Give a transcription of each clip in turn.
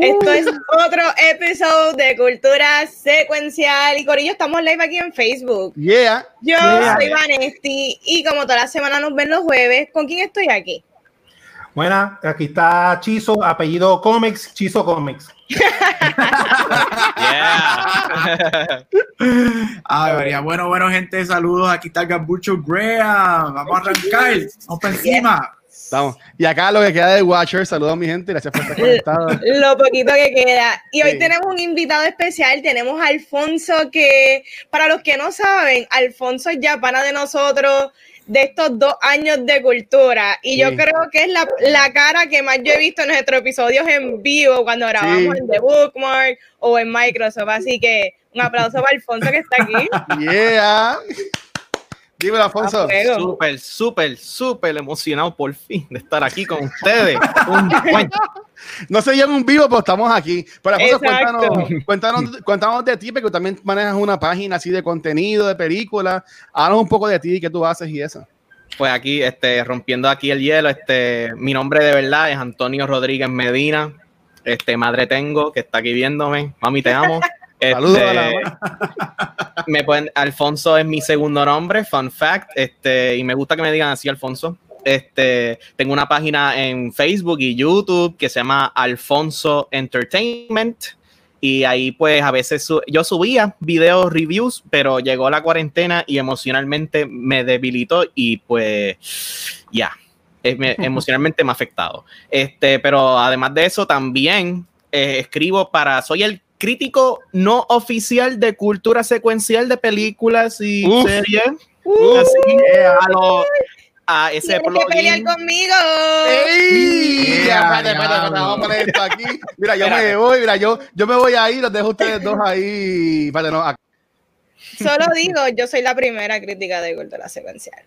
esto es otro episodio de Cultura Secuencial. Y Corillo, estamos live aquí en Facebook. Yeah. Yo soy Vanesti y como toda la semana nos ven los jueves, ¿con quién estoy aquí? Buena, aquí está Chizo, apellido Comics, Chizo Comics. yeah. Ay, María. Bueno, bueno, gente, saludos. Aquí está Gambucho Graham. Vamos a arrancar. Vamos para encima. Estamos. Y acá lo que queda de Watcher, saludos a mi gente, gracias por estar conectados. Lo poquito que queda. Y hoy tenemos un invitado especial, tenemos a Alfonso, que para los que no saben, Alfonso es ya pana de nosotros de estos dos años de cultura. Y yo creo que es la, la, cara que más yo he visto en nuestros episodios en vivo, cuando grabamos en The Bookmark o en Microsoft. Así que un aplauso para Alfonso que está aquí. Yeah. Dímelo, Alfonso. Súper, súper, súper emocionado por fin de estar aquí con ustedes. no se llama un vivo, pero estamos aquí. Pero Alfonso, cuéntanos, cuéntanos, cuéntanos, de ti, porque tú también manejas una página así de contenido, de películas. Háblanos un poco de ti, qué tú haces y eso. Pues aquí, este, rompiendo aquí el hielo, este, mi nombre de verdad es Antonio Rodríguez Medina. Este, madre tengo, que está aquí viéndome. Mami, te amo. Saludos a la Este, me pueden, Alfonso es mi segundo nombre, fun fact, este, y me gusta que me digan así, Alfonso. Este, tengo una página en Facebook y YouTube que se llama Alfonso Entertainment. Y ahí pues a veces su yo subía videos reviews, pero llegó la cuarentena y emocionalmente me debilitó y pues ya, yeah, me, emocionalmente me ha afectado. Este, pero además de eso también eh, escribo para, soy el crítico no oficial de cultura secuencial de películas y Uf. series. Uh, Así a, lo, a ese Tienes que pelear conmigo. ¡Ey! Yeah, espérate, espérate, espérate, diablo. vamos a poner esto aquí. Mira, yo Espérate. me voy, mira, yo, yo me voy ahí, los dejo ustedes dos ahí. Espérate, no, acá. Solo digo, yo soy la primera crítica de cultura secuencial.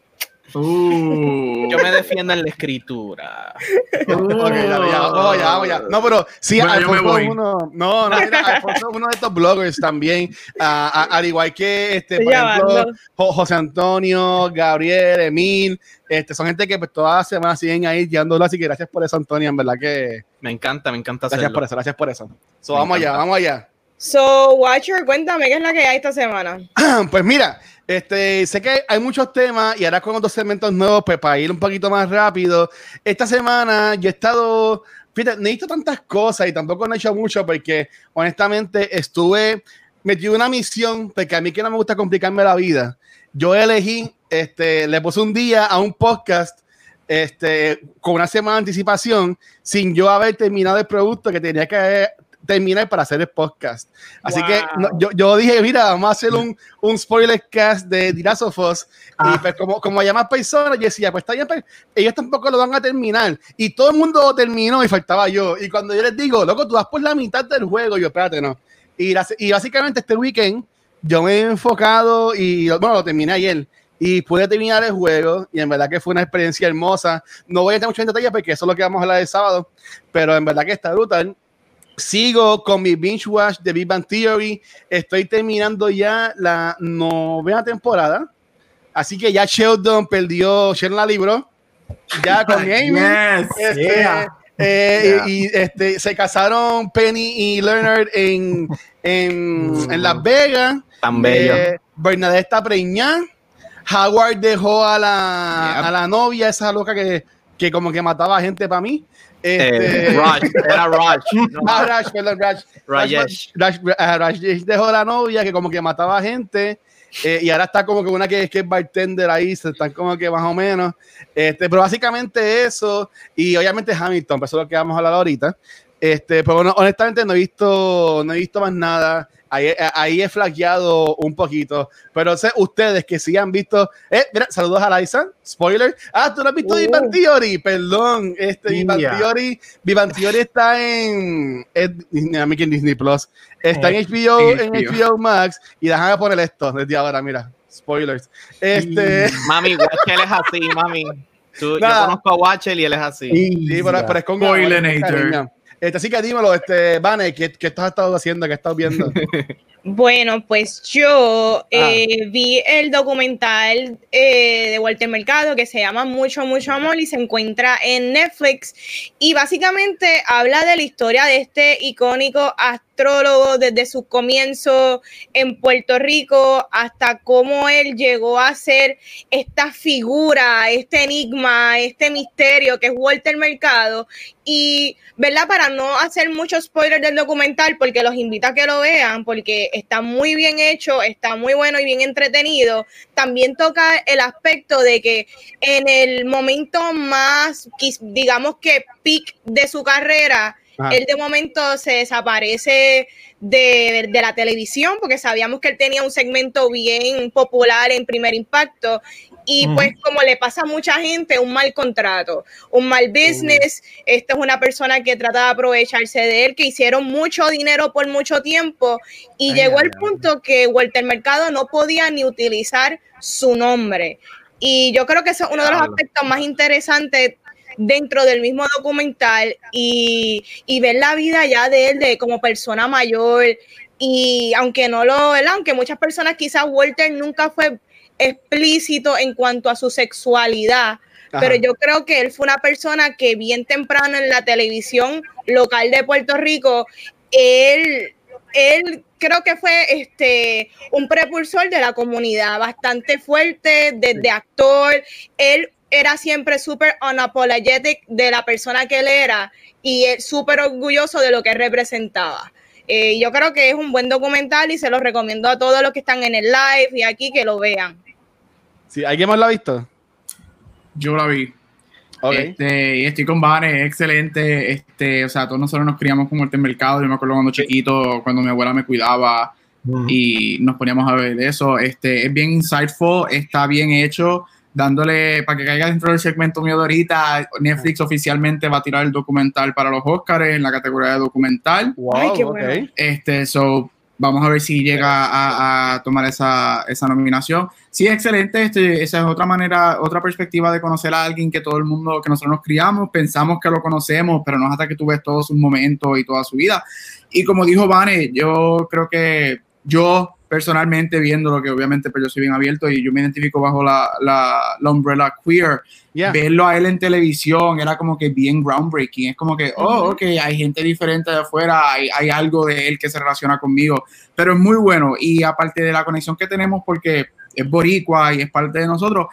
Uh. Yo me defiendo en la escritura. Ok, ya, ya, vamos, ya, vamos, ya. No, pero sí, Bueno, yo me Alfonso voy. es uno, no, no, mira, Alfonso es uno de estos bloggers también, ah, al igual que, este, por Ya ejemplo, José Antonio, Gabriel, Emil, este, son gente que pues, todas las semanas siguen ahí tirándolo, así que gracias por eso, Antonio, en verdad que Me encanta, me encanta gracias hacerlo. por eso, gracias por eso. So, Me vamos allá, encanta. vamos allá. So, Watcher, cuéntame qué es la que hay esta semana. Pues mira, este, sé que hay muchos temas y ahora con otros segmentos nuevos, pues para ir un poquito más rápido. Esta semana yo he estado, fíjate, no he visto tantas cosas y tampoco no he hecho mucho porque honestamente estuve metido en una misión, porque a mí que no me gusta complicarme la vida. Yo elegí, este, le puse un día a un podcast este, con una semana de anticipación sin yo haber terminado el producto que tenía que terminar para hacer el podcast. Así Wow. que no, yo, yo dije, mira, vamos a hacer un, un spoiler cast de. Y Ah. pues como, como hay más personas, yo decía, pues está bien, pues, ellos tampoco lo van a terminar. Y todo el mundo lo terminó y faltaba yo. Y cuando yo les digo, loco, tú vas por la mitad del juego, yo, espérate, no. Y, la- y básicamente este weekend yo me he enfocado y, bueno, lo terminé ayer. Y pude terminar el juego y en verdad que fue una experiencia hermosa. No voy a entrar mucho en detalle porque eso es lo que vamos a hablar el sábado, pero en verdad que está brutal. Sigo con mi binge watch de Big Bang Theory. Estoy terminando ya la novena temporada. Así que ya Sheldon perdió, Sheldon la libró. Ya con Amy. Yes, Este, yeah. eh, Yeah. Y este, se casaron Penny y Leonard en, en, en Las Vegas. Tan bello. Eh, Bernadette está preñada. Howard dejó a la, a la novia, esa loca que, que como que mataba gente para mí. Este, Eh, Raj, era Raj. Ah, Raj, perdón, Raj. Rajesh. Raj, ah, Rajesh dejó la novia que como que mataba gente. eh, y ahora está como que una que, que es bartender ahí, se están como que más o menos. Este, pero básicamente eso. Y obviamente Hamilton, eso es lo que vamos a hablar ahorita. Este, pero bueno, honestamente no he visto, no he visto más nada. Ahí, ahí he flaqueado un poquito. Pero sé, ustedes que sí han visto. Eh, mira, saludos a Liza. Spoiler. Ah, tú no has visto Uh. Theory. Perdón. Este, Yeah. Theory. Bang Theory está en. en en Disney Plus. Está en Eh, HBO, en en HBO. Max. Y déjame poner esto desde ahora, mira. Spoilers. Este. Mami, Watchel es así, mami. Tú, yo conozco a Watchel y él es así. Sí, pero, pero es con Spoilenator. Este, así que dímelo, este, Vane, ¿qué, qué estás estado haciendo? ¿Qué estás viendo? Bueno, pues yo eh, vi el documental eh, de Walter Mercado que se llama Mucho, mucho amor y se encuentra en Netflix y básicamente habla de la historia de este icónico astrólogo desde su comienzo en Puerto Rico hasta cómo él llegó a ser esta figura, este enigma, este misterio que es Walter Mercado y, ¿verdad? Para no hacer muchos spoilers del documental, porque los invito a que lo vean, porque está muy bien hecho, está muy bueno y bien entretenido. También toca el aspecto de que en el momento más, digamos que peak de su carrera, Ajá. él de momento se desaparece de, de la televisión, porque sabíamos que él tenía un segmento bien popular en primer impacto. Y pues como le pasa a mucha gente, un mal contrato, un mal business, esta es una persona que trata de aprovecharse de él, que hicieron mucho dinero por mucho tiempo y Ay, llegó ay, al ay. punto que Walter Mercado no podía ni utilizar su nombre. Y yo creo que eso es uno de los aspectos más interesantes dentro del mismo documental y, y ver la vida ya de él de como persona mayor y aunque no lo, ¿verdad? aunque muchas personas quizás Walter nunca fue explícito en cuanto a su sexualidad, Ajá. pero yo creo que él fue una persona que bien temprano en la televisión local de Puerto Rico, él, él creo que fue este un precursor de la comunidad, bastante fuerte, desde actor, él era siempre súper unapologetic de la persona que él era y súper orgulloso de lo que representaba. Eh, yo creo que es un buen documental y se lo recomiendo a todos los que están en el live y aquí que lo vean. Sí, ¿Alguien más lo ha visto? Yo la vi. Ok. Este, y estoy con Vane, es excelente. Este, o sea, todos nosotros nos criamos con Walter Mercado. Yo me acuerdo cuando chiquito, cuando mi abuela me cuidaba y nos poníamos a ver eso. Este, es bien insightful, está bien hecho, dándole para que caiga dentro del segmento mío de ahorita. Netflix oficialmente va a tirar el documental para los Oscars en la categoría de documental. Wow, Ay, qué bueno. Este, so, vamos a ver si llega a, a tomar esa, esa nominación. Sí, excelente. Este, esa es otra manera, otra perspectiva de conocer a alguien que todo el mundo, que nosotros nos criamos, pensamos que lo conocemos, pero no es hasta que tú ves todos sus momentos y toda su vida. Y como dijo Vane, yo creo que yo personalmente viéndolo, que obviamente pues yo soy bien abierto y yo me identifico bajo la, la, la umbrella queer, Yeah. verlo a él en televisión era como que bien groundbreaking. Es como que, oh, ok, hay gente diferente de afuera, hay, hay algo de él que se relaciona conmigo, pero es muy bueno. Y aparte de la conexión que tenemos, porque es boricua y es parte de nosotros,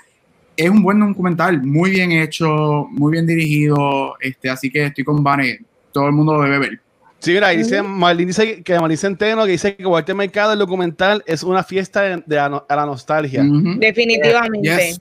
es un buen documental, muy bien hecho, muy bien dirigido. Este, así que estoy con Vane, todo el mundo lo debe ver. Sí, mira, dice, Marlene dice que Marlene Centeno que dice que Walter Mercado, el documental, es una fiesta de, de la, a la nostalgia. Definitivamente. Yes.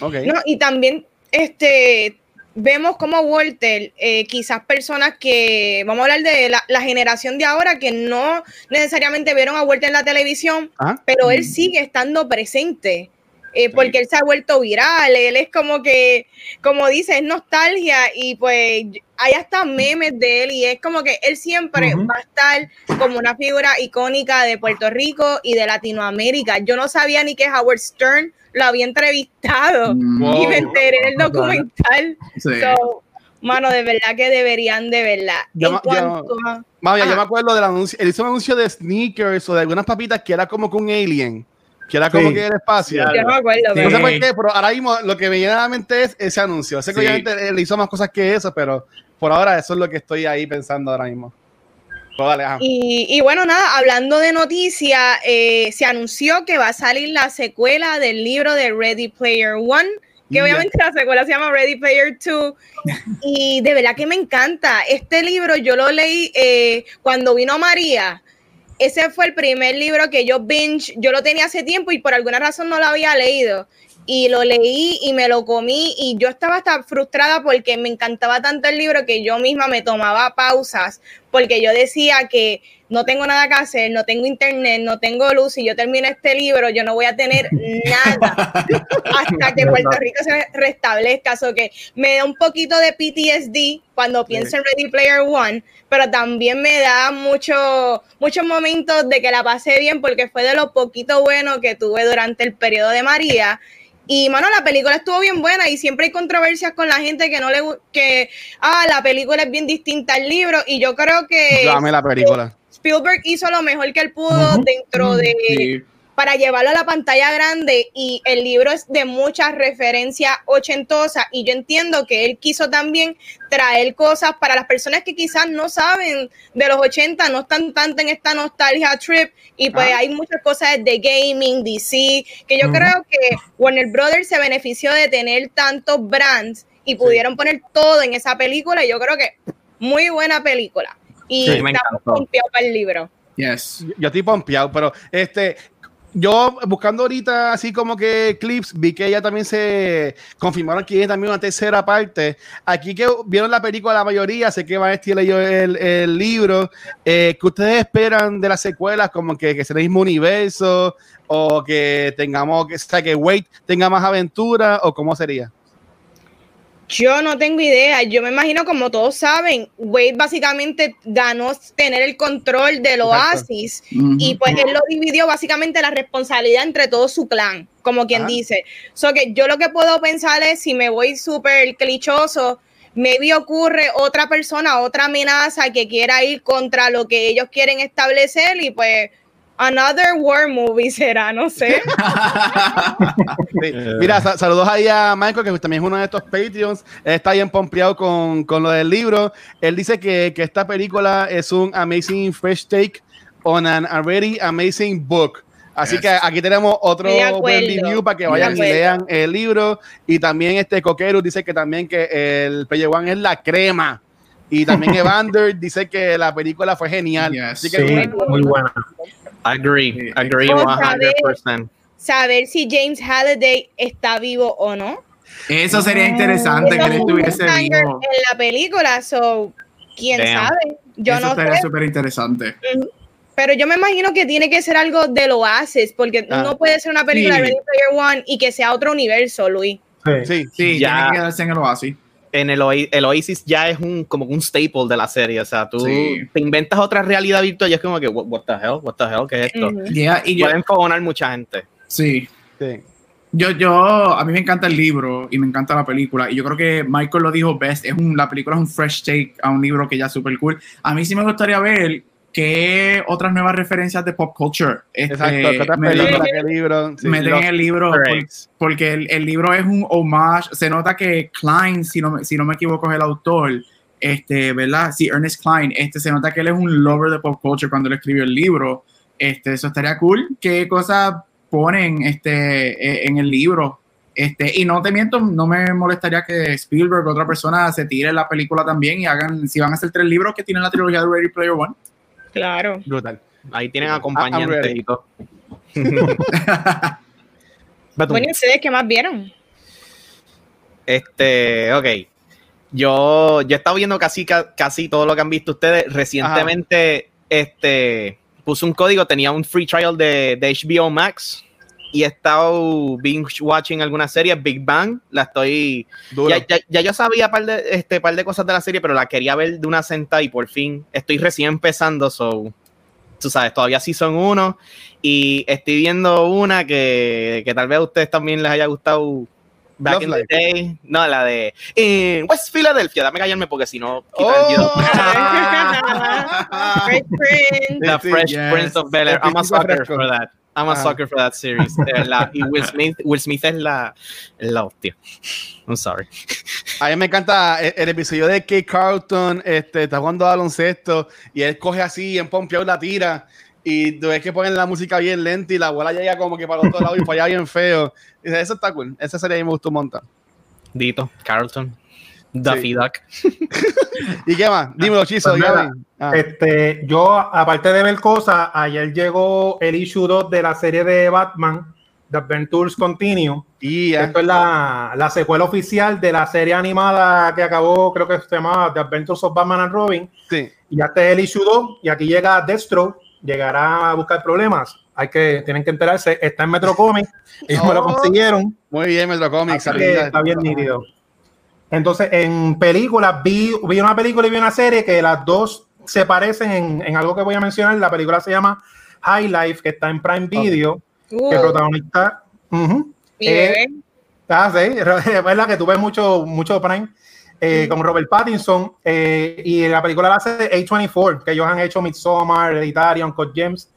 No, y también este vemos como Walter, eh, quizás personas que, vamos a hablar de la, la generación de ahora que no necesariamente vieron a Walter en la televisión, Ajá. pero él sigue estando presente. eh, porque él se ha vuelto viral, él es como que, como dice, es nostalgia y pues hay hasta memes de él y es como que él siempre Ujú. va a estar como una figura icónica de Puerto Rico y de Latinoamérica. Yo no sabía ni que Howard Stern lo había entrevistado Mm, Wow. y me enteré en el documental. sí. So, mano, de verdad que deberían, de verdad. Ya En cuanto a- Mami, yo me acuerdo del anuncio, él hizo un anuncio de sneakers o de algunas papitas que era como que un alien, que era como Sí. que el espacio. Ya. Yo no me acuerdo, Sí. No sé por qué, pero ahora mismo lo que me llena la mente es ese anuncio. Sé que Sí. obviamente él hizo más cosas que eso, pero por ahora eso es lo que estoy ahí pensando ahora mismo. Dale. Y, y bueno, nada, hablando de noticias, eh, se anunció que va a salir la secuela del libro de Ready Player One, que obviamente la secuela se llama Ready Player Two. y de verdad que me encanta. Este libro yo lo leí eh, cuando vino María. Ese fue el primer libro que yo binge, yo lo tenía hace tiempo y por alguna razón no lo había leído. Y lo leí y me lo comí y yo estaba hasta frustrada porque me encantaba tanto el libro que yo misma me tomaba pausas porque yo decía que no tengo nada que hacer, no tengo internet, no tengo luz, y yo termino este libro, yo no voy a tener nada hasta que Puerto Rico se restablezca. So que me da un poquito de PTSD cuando pienso en Ready Player One, pero también me da mucho, muchos momentos de que la pasé bien porque fue de lo poquito bueno que tuve durante el periodo de María. Y mano, la película estuvo bien buena y siempre hay controversias con la gente que no le que ah, la película es bien distinta al libro y yo creo que Dame la película. Spielberg hizo lo mejor que él pudo dentro de Sí. para llevarlo a la pantalla grande y el libro es de muchas referencias ochentosas y yo entiendo que él quiso también traer cosas para las personas que quizás no saben de los 80, no están tanto en esta nostalgia trip y pues Ah. hay muchas cosas de gaming, DC, que yo creo que Warner Brothers se benefició de tener tantos brands y pudieron poner todo en esa película y yo creo que muy buena película y Sí, me estamos confiados para el libro. Yes. Yo estoy pompeado, pero este, yo buscando ahorita así como que clips, vi que ella también se confirmaron que hay también una tercera parte. Aquí que vieron la película la mayoría, sé que Van Steel leyó el, el libro. Eh, ¿Qué ustedes esperan de las secuelas? Como que, que sea el mismo universo o que tengamos, que, o sea, que Wade tenga más aventura o cómo sería? Yo no tengo idea. Yo me imagino, como todos saben, Wade básicamente ganó tener el control del oasis y pues él lo dividió básicamente la responsabilidad entre todo su clan, como quien Ah. dice. So que yo lo que puedo pensar es, si me voy súper clichoso, maybe ocurre otra persona, otra amenaza que quiera ir contra lo que ellos quieren establecer y pues another war movie será, no sé. Sí. Mira, sa- saludos ahí a Michael, que también es uno de estos Patreons. Él está bien pompeado con, con lo del libro. Él dice que, que esta película es un amazing fresh take on an already amazing book. Así Yes. que aquí tenemos otro buen review para que vayan y lean el libro. Y también este Coquero dice que también que el One es la crema. Y también Evander dice que la película fue genial. Yes. Así que Sí, muy- muy buena. Agree, agree Otra vez. 100%. Saber si James Halliday está vivo o no. Eso sería interesante Eso que él estuviese vivo. en la película, so quién Damn. sabe. Yo Eso no sería súper interesante. pero yo me imagino que tiene que ser algo de lo haces, porque Ah. no puede ser una película Sí. de Ready Player One y que sea otro universo, Luis. Sí. Sí. Sí, Ya. tiene que quedarse en el oasis. En el, el Oasis ya es un como un staple de la serie. O sea, tú Sí. te inventas otra realidad virtual y es como que, what, what the hell, what the hell, ¿qué es esto? Yeah, y yo, Pueden fogonar mucha gente. sí. Sí. Yo, yo, a mí me encanta el libro y me encanta la película. Y yo creo que Michael lo dijo best. Es un, la película es un fresh take a un libro que ya es súper cool. A mí sí me gustaría ver qué otras nuevas referencias de pop culture este, Exacto. ¿Qué otras meten- películas, qué libro? Sí. meten en el libro. Por- porque el, el libro es un homage. Se nota que Klein, si no, me- si no me equivoco, es el autor. Este, ¿verdad? Sí, Ernest Klein. Este, se nota que él es un lover de pop culture cuando él escribió el libro. Este, eso estaría cool. ¿Qué cosas ponen este, eh, en el libro? Este, y no te miento, no me molestaría que Spielberg o otra persona se tire la película también y hagan, si van a hacer tres libros que tienen la trilogía de Ready Player One. Claro. Brutal. Ahí tienen I'm acompañantes ready. y todo. Bueno, ¿y ustedes qué más vieron? Este, ok. Yo, yo he estado viendo casi, ca- casi todo lo que han visto ustedes. Recientemente, este, puse un código, tenía un free trial de, de HBO Max y he estado binge watching alguna serie, Big Bang. La estoy. Duro. Ya, ya- ya yo sabía par de, este, par de cosas de la serie, pero la quería ver de una sentada y por fin estoy recién empezando. So, tú sabes, todavía sí son uno. Y estoy viendo una que, que tal vez a ustedes también les haya gustado. Back Love in the Life. day. No, la de en West Philadelphia. Dame callarme porque si no. quita el Oh. Fresh Prince. The Fresh yes. Prince of Bel Air. I'm a sucker for that. I'm a Ah. sucker for that series. De verdad. Y Will Smith, Will Smith es la, es la hostia. I'm sorry. A mí me encanta el, el episodio de Kate Carlton, este, está jugando a baloncesto y él coge así en pompeado la tira y tú ves que ponen la música bien lenta y la bola llega como que para el otro lado y falla bien feo. Y dice, eso está cool. Esa serie a mí me gustó un montón. Dito, Carlton, Daffy Duck. ¿Y qué más? Dímelo, Chizo. Pues nada, Ah, Este, yo, aparte de ver cosas, ayer llegó el issue 2 de la serie de Batman The Adventures Continue. Y. Esto es la, la secuela oficial de la serie animada que acabó, creo que se llamaba The Adventures of Batman and Robin. Sí. Y este es el issue 2, y aquí llega Destro, llegará a buscar problemas. Hay que, tienen que enterarse, está en Metro Comics, ellos me lo Oh. consiguieron. Muy bien, Metro Comics. Está bien nítido. Entonces, en películas, vi, vi una película y vi una serie que las dos se parecen en, en algo que voy a mencionar. La película se llama High Life, que está en Prime Video, Uh, que protagonista. Eh, bebé. Ah, sí, es verdad que tú ves mucho, mucho Prime eh, con Robert Pattinson eh, y la película la hace A24, que ellos han hecho Midsommar, Hereditary, Uncut Gems.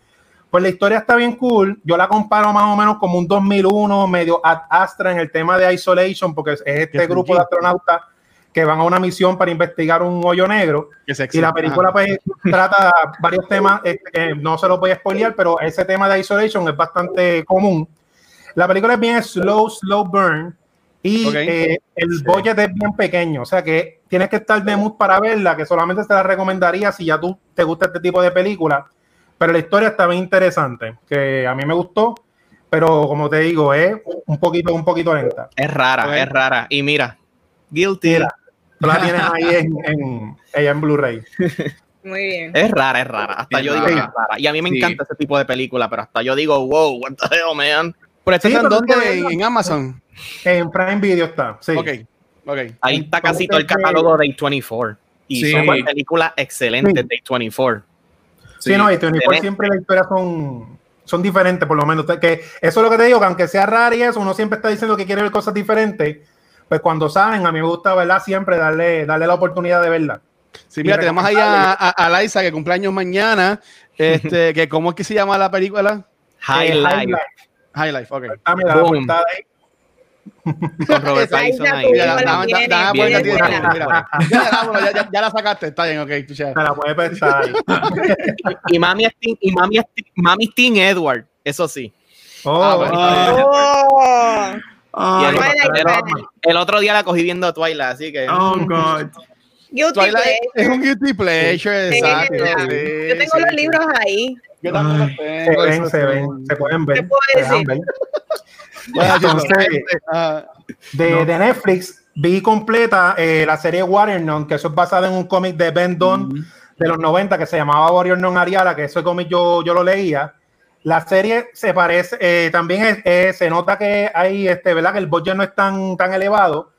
Pues la historia está bien cool. Yo la comparo más o menos como un 2001, medio Ad Astra en el tema de Isolation, porque es este grupo de astronautas que van a una misión para investigar un hoyo negro. Y la película pues trata varios temas, este, que no se los voy a spoilear, pero ese tema de isolation es bastante común. La película es bien slow, slow burn y eh, el budget es bien pequeño, o sea que tienes que estar de mood para verla, que solamente te la recomendaría si ya tú te gusta este tipo de película, pero la historia está bien interesante, que a mí me gustó, pero como te digo, es un poquito, un poquito lenta. Es rara, Ok. es rara. Y mira, guilty. Mira, tú la tienes ahí en, en, ella en Blu-ray. Muy bien. Es rara, es rara. Hasta Es yo digo rara. que es rara. Y a mí me Sí. encanta ese tipo de película, pero hasta yo digo, wow, what the hell, man. ¿Pero Sí, está en dónde? es que- En, en Amazon. En Prime Video está, sí. Ok, ok. Ahí está casi todo el catálogo de A24. Y Sí. son películas excelentes Sí. de A24. Sí, no, y 24 Excelente. siempre las historias son, son diferentes, por lo menos. Que eso es lo que te digo, que aunque sea raro y eso, uno siempre está diciendo que quiere ver cosas diferentes. Pues cuando saben, a mí me gusta, ¿verdad? Siempre darle, darle la oportunidad de verla. Sí, mira, tenemos ahí a, a, a Liza que cumpleaños mañana. Este, que ¿Cómo es que se llama la película? High Eh, Life. High Life, ok. Ah, mira, la portada ahí. Con Robert Pattinson ahí. Mira, la- la- la- mira. Ya, la sacaste, está bien, ok. tú ya. Me la puede prestar ahí. Y Mami es y Mami es Mami es Edward, eso sí. Oh, Ah, bueno. Oh, Y el, el otro día la cogí viendo Twilight, así que. Oh, God. Guilty Twilight pleasure. es un guilty pleasure, Sí, exacto. sí, Yo tengo sí, los libros ahí. Yo también los se tengo. ven, eso se ven, se pueden ver. ¿Qué puedo se Entonces, ah, de, de Netflix vi completa eh, la serie Warrior que eso es basada en un cómic de Ben Dunn de los 90 que se llamaba Warrior Nun Ariala, que ese cómic yo, yo lo leía. La serie se parece, eh, también es- eh, se nota que hay, este, ¿verdad? Que el budget no es tan, tan elevado,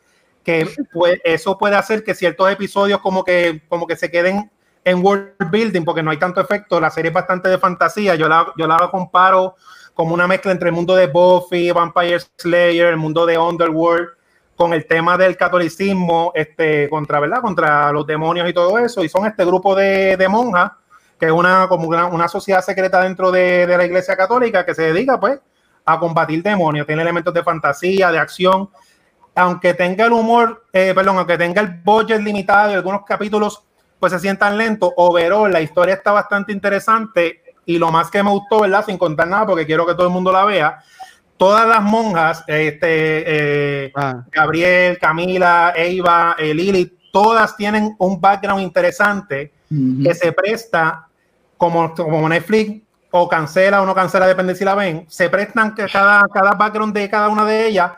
que pues, eso puede hacer que ciertos episodios como que, como que se queden en world building, porque no hay tanto efecto. La serie es bastante de fantasía. Yo la, yo la comparo como una mezcla entre el mundo de Buffy, Vampire Slayer, el mundo de Underworld, con el tema del catolicismo, este, contra, ¿verdad? Contra los demonios y todo eso. Y son este grupo de, de monjas, que es una, como una, una sociedad secreta dentro de, de la iglesia católica que se dedica, pues, a combatir demonios. Tiene elementos de fantasía, de acción. Aunque tenga el humor, eh, perdón, aunque tenga el budget limitado y algunos capítulos pues se sientan lentos, overall la historia está bastante interesante y lo más que me gustó, ¿verdad? Sin contar nada porque quiero que todo el mundo la vea, todas las monjas, este, eh, ah, Gabriel, Camila, Eva, eh, Lili, todas tienen un background interesante Ujú. que se presta como, como Netflix o cancela o no cancela, depende si la ven, se prestan cada, cada background de cada una de ellas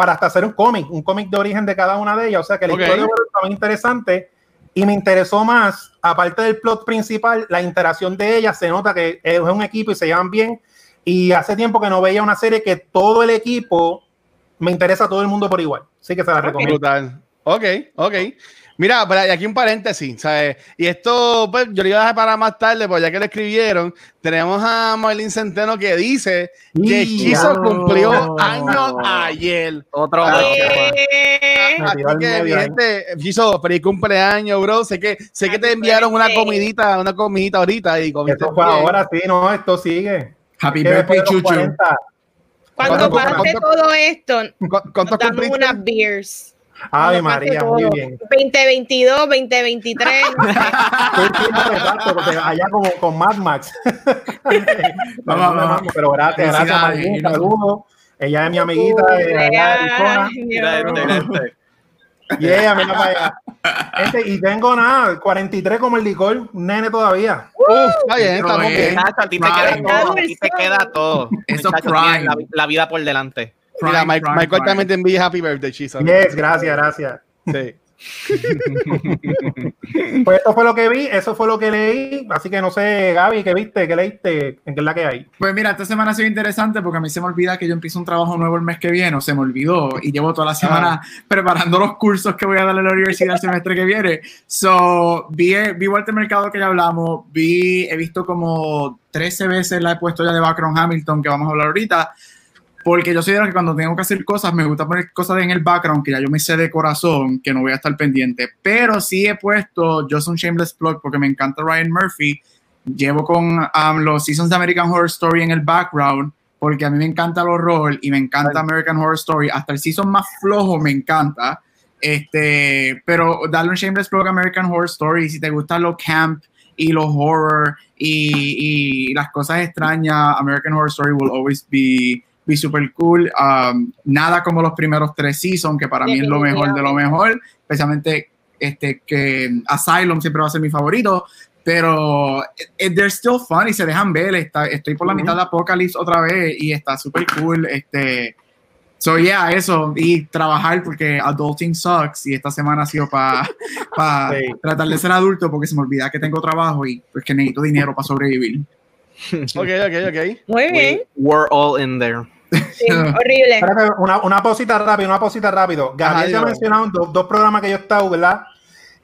para hasta hacer un cómic, un cómic de origen de cada una de ellas. O sea que la historia está muy interesante y me interesó más, aparte del plot principal, la interacción de ellas. Se nota que es un equipo y se llevan bien. Y hace tiempo que no veía una serie que todo el equipo me interesa a todo el mundo por igual. Así que se la recomiendo. brutal. Ok, ok. Mira, pero y aquí un paréntesis, ¿sabes? Y esto, pues, yo lo iba a dejar para más tarde, porque ya que lo escribieron, tenemos a Marlene Centeno que dice que Chizo ya. cumplió años ayer. Otro Me Así que, mi gente, Chizo, feliz cumpleaños, bro. Sé que, sé que te enviaron una comidita, una comidita ahorita y comiste Esto fue bien. ahora, sí, no, esto sigue. Happy birthday. 40, Cuando ¿Cuánto- pase cuánto- todo esto, ¿Cu- ¿Cuántos dame cumpliste? unas beers. Ave María, muy bien. 2022, 2023. no sé. Sí, sí, no, exacto, porque allá como con Mad Max. Vamos, vamos, vamos. Pero gracias, gracias, saludos. Ella es mi amiguita de allá de Arizona. Mira este, mira este. Yeah, mira para allá. Este, y tengo nada, 43 como el licor, un nene todavía. Uf, está bien, estamos bien. a ti te queda todo, a ti te queda todo. Eso Muchacho, prime. La, la vida por delante. Mira, Prime, Mike, prime, Michael prime. también te envía Happy Birthday, Chisa. Yes, gracias, gracias. Sí. Pues esto fue lo que vi, eso fue lo que leí. Así que no sé, Gaby, ¿qué viste? ¿Qué leíste? ¿En qué es la que hay? Pues mira, esta semana ha sido interesante porque a mí se me olvida que yo empiezo un trabajo nuevo el mes que viene, o se me olvidó, y llevo toda la semana preparando los cursos que voy a dar en la universidad el semestre que viene. So, vi, vi Walter Mercado que ya hablamos, vi, he visto como 13 veces la he puesto ya de background Hamilton, que vamos a hablar ahorita, porque yo soy de los que cuando tengo que hacer cosas, me gusta poner cosas en el background que ya yo me sé de corazón, que no voy a estar pendiente, pero sí he puesto Just un Shameless Plug porque me encanta Ryan Murphy, llevo con um, los seasons de American Horror Story en el background porque a mí me encanta el horror y me encanta American Horror Story. Hasta el season más flojo me encanta. Este, pero darle un shameless plug a American Horror Story. Si te gusta lo camp y lo horror y, y las cosas extrañas, American Horror Story will always be, be super cool. Um, nada como los primeros tres seasons, que para mí es lo mejor de lo mejor. Especialmente este, que Asylum siempre va a ser mi favorito pero eh, they're still fun y se dejan ver. Está, estoy por la mitad de Apocalypse otra vez y está súper cool. Este, so, yeah, eso. Y trabajar porque adulting sucks y esta semana ha sido para pa Sí. tratar de ser adulto porque se me olvida que tengo trabajo y pues que necesito dinero para sobrevivir. Ok, ok, ok. Muy bien. We- We're all in there. Sí, horrible. Espérate, una, una posita rápido, una posita rápido. Gabriel te ha mencionado dos, dos programas que yo he estado, ¿verdad?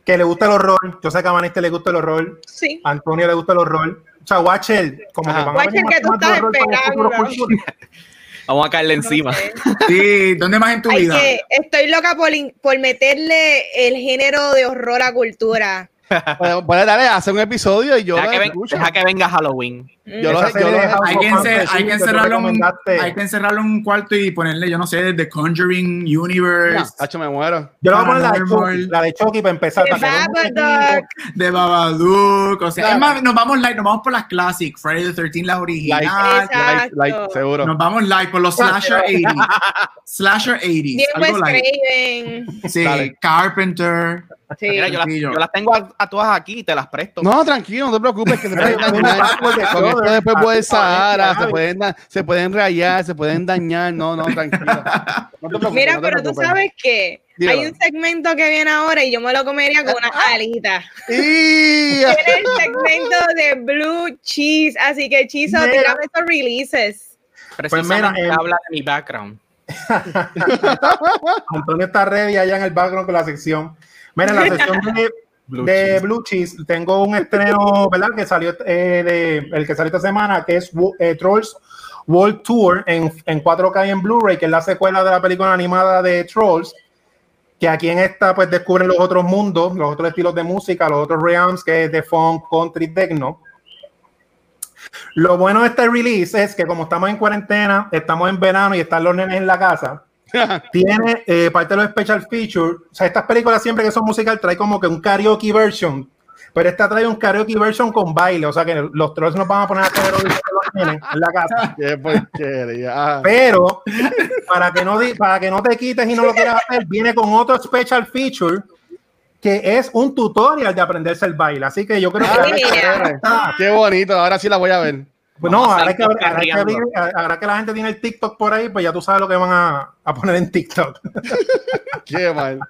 Que le gusta el horror. Yo sé que a Vanessa le gusta el horror. Sí. A Antonio le gusta el horror. O sea, Watcher, como Ajá. que van a venir que tú estás esperando. cultural. Vamos a caerle encima. No sé. Sí, ¿dónde más en tu vida? que, estoy loca por, por meterle el género de horror a cultura. Puedes darle a hacer un episodio y yo Deja lo que, ven- deja que venga Halloween. Yo Esa lo- yo lo- hay que, encer- hay que encerrarlo en, un- recomendaste. hay que encerrarlo en un cuarto y ponerle, yo no sé, The Conjuring Universe, Hacho, me muero. Yo le voy a poner la de. Chucky, la de Chucky para empezar. The no Babadook. de Babadook, o sea, Claro. es más, nos vamos live, nos vamos por las classic, Friday the 13, la original, Exacto. Like, like, seguro. nos vamos live por los slasher 80s, slasher 80s, Bien algo. Sí, Dale. Carpenter, Sí. Mira, yo las, yo las tengo a, a todas aquí, te las presto. No, tranquilo, no te preocupes, que Mira, de Con esto después puede Sahara, se pueden, se pueden rayar, se pueden dañar. No, no, tranquilo. No te Mira, no te pero tú sabes que Dígame. hay un segmento que viene ahora y yo me lo comería con una alita. ¡Y! Viene el segmento de Blue Cheese, así que Chizo, Mira. tírame esos releases. Precisamente mira, eh, habla de mi background. Antonio está ready allá en el background con la sección. Mira, en la sección de Blue de cheese. Blue Cheese tengo un estreno, ¿verdad? Que salió eh, de, el que salió esta semana, que es eh, Trolls World Tour en, en 4K y en Blu-ray, que es la secuela de la película animada de Trolls, que aquí en esta pues descubren los otros mundos, los otros estilos de música, los otros realms, que es de funk, country, techno. Lo bueno de este release es que como estamos en cuarentena, estamos en verano y están los nenes en la casa, tiene eh, parte de los special features. O sea, estas películas siempre que son musical trae como que un karaoke version. Pero esta trae un karaoke version con baile. O sea que los trolls nos van a poner a hacer en la casa. ¡Qué porquería! Ah. Pero para que no para que no te quites y no lo quieras hacer, viene con otro special feature que es un tutorial de aprenderse el baile. Así que yo creo que. Ah, ¡Qué bonito! Ahora sí la voy a ver. Pues no, ahora que, ahora que ahora que la gente tiene el TikTok por ahí, pues ya tú sabes lo que van a, a poner en TikTok. ¡Qué mal!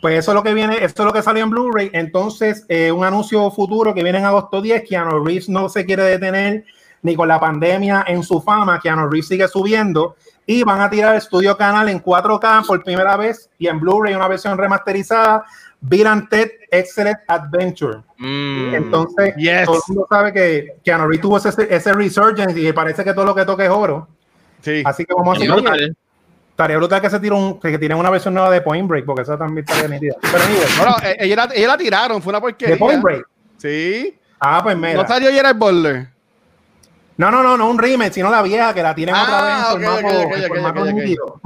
Pues eso es lo que viene, esto es lo que salió en Blu-ray. Entonces, eh, un anuncio futuro que viene en agosto 10, Keanu Reeves no se quiere detener ni con la pandemia en su fama, Keanu Reeves sigue subiendo y van a tirar el Studio Canal en 4K por primera vez y en Blu-ray una versión remasterizada, Bill and Ted Excellent Adventure. Mm. Entonces, Yes. todo el mundo sabe que Keanu Reeves tuvo ese, ese resurgence y parece que todo lo que toque es oro. Sí. Así que vamos a hacer brutal. Estaría brutal que se tire un, que tiren una versión nueva de Point Break, porque esa también estaría nítida. Pero Bueno, eh, ella, la, ella la tiraron, fue una porquería. de Point Break. Sí. Ah, pues mira. No salió Gerard Butler. No, no, no, no un remake, sino la vieja que la tienen Ah, otra vez en formato.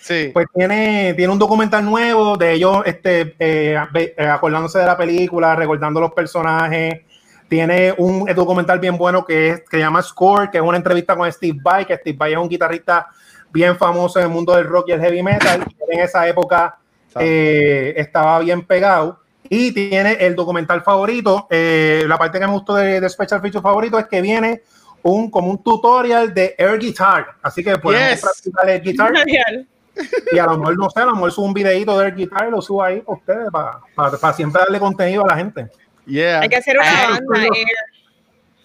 Sí. Pues tiene, tiene un documental nuevo de ellos este, eh, eh, acordándose de la película, recordando los personajes. Tiene un documental bien bueno que, es, que se llama Score, que es una entrevista con Steve Vai, que Steve Vai es un guitarrista bien famoso en el mundo del rock y el heavy metal. En esa época eh, estaba bien pegado. Y tiene el documental favorito. eh, la parte que me gustó de, de Special Feature favorito es que viene un como un tutorial de air guitar. Así que podemos Yes. practicar air guitar. Genial. Y a lo mejor, no sé, a lo mejor subo un videito de air guitar y lo subo ahí para ustedes, para, siempre darle contenido a la gente. Yeah. Hay que hacer una Ah, banda. eh,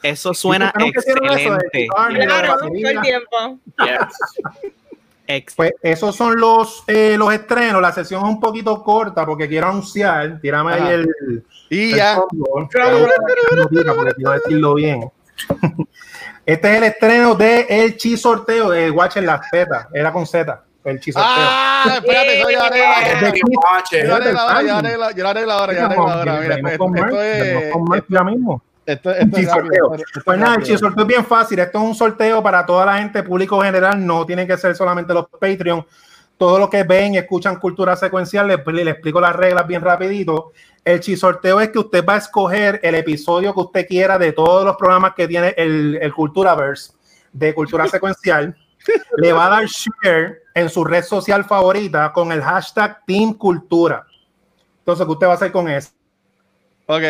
Eso suena ¿Y por qué nunca hicieron eso de excelente. Claro, todo el tiempo. Ex- Pues esos son los, eh, los estrenos. La sesión es un poquito corta porque quiero anunciar. Tírame Ajá. ahí el, Y el ya. porque quiero decirlo bien. Este es el estreno de El Chi Sorteo de Watch en las tetas. Era con Z. El Chi Sorteo. Ah, espérate. Yo lo arreglo yo lo arreglo, arreglo ahora, yo lo arreglo ahora. Mira, esto, es. ya mismo. Esto, esto es rápido, sorteo. Pues nada, el sorteo es bien fácil. Esto es un sorteo para toda la gente, público general. No tienen que ser solamente los Patreon. Todos los que ven y escuchan cultura secuencial, les, les explico las reglas bien rapidito. El chi sorteo es que usted va a escoger el episodio que usted quiera de todos los programas que tiene el, el Culturaverse de cultura secuencial. Le va a dar share en su red social favorita con el hashtag Team Cultura. Entonces, ¿qué usted va a hacer con eso? Ok.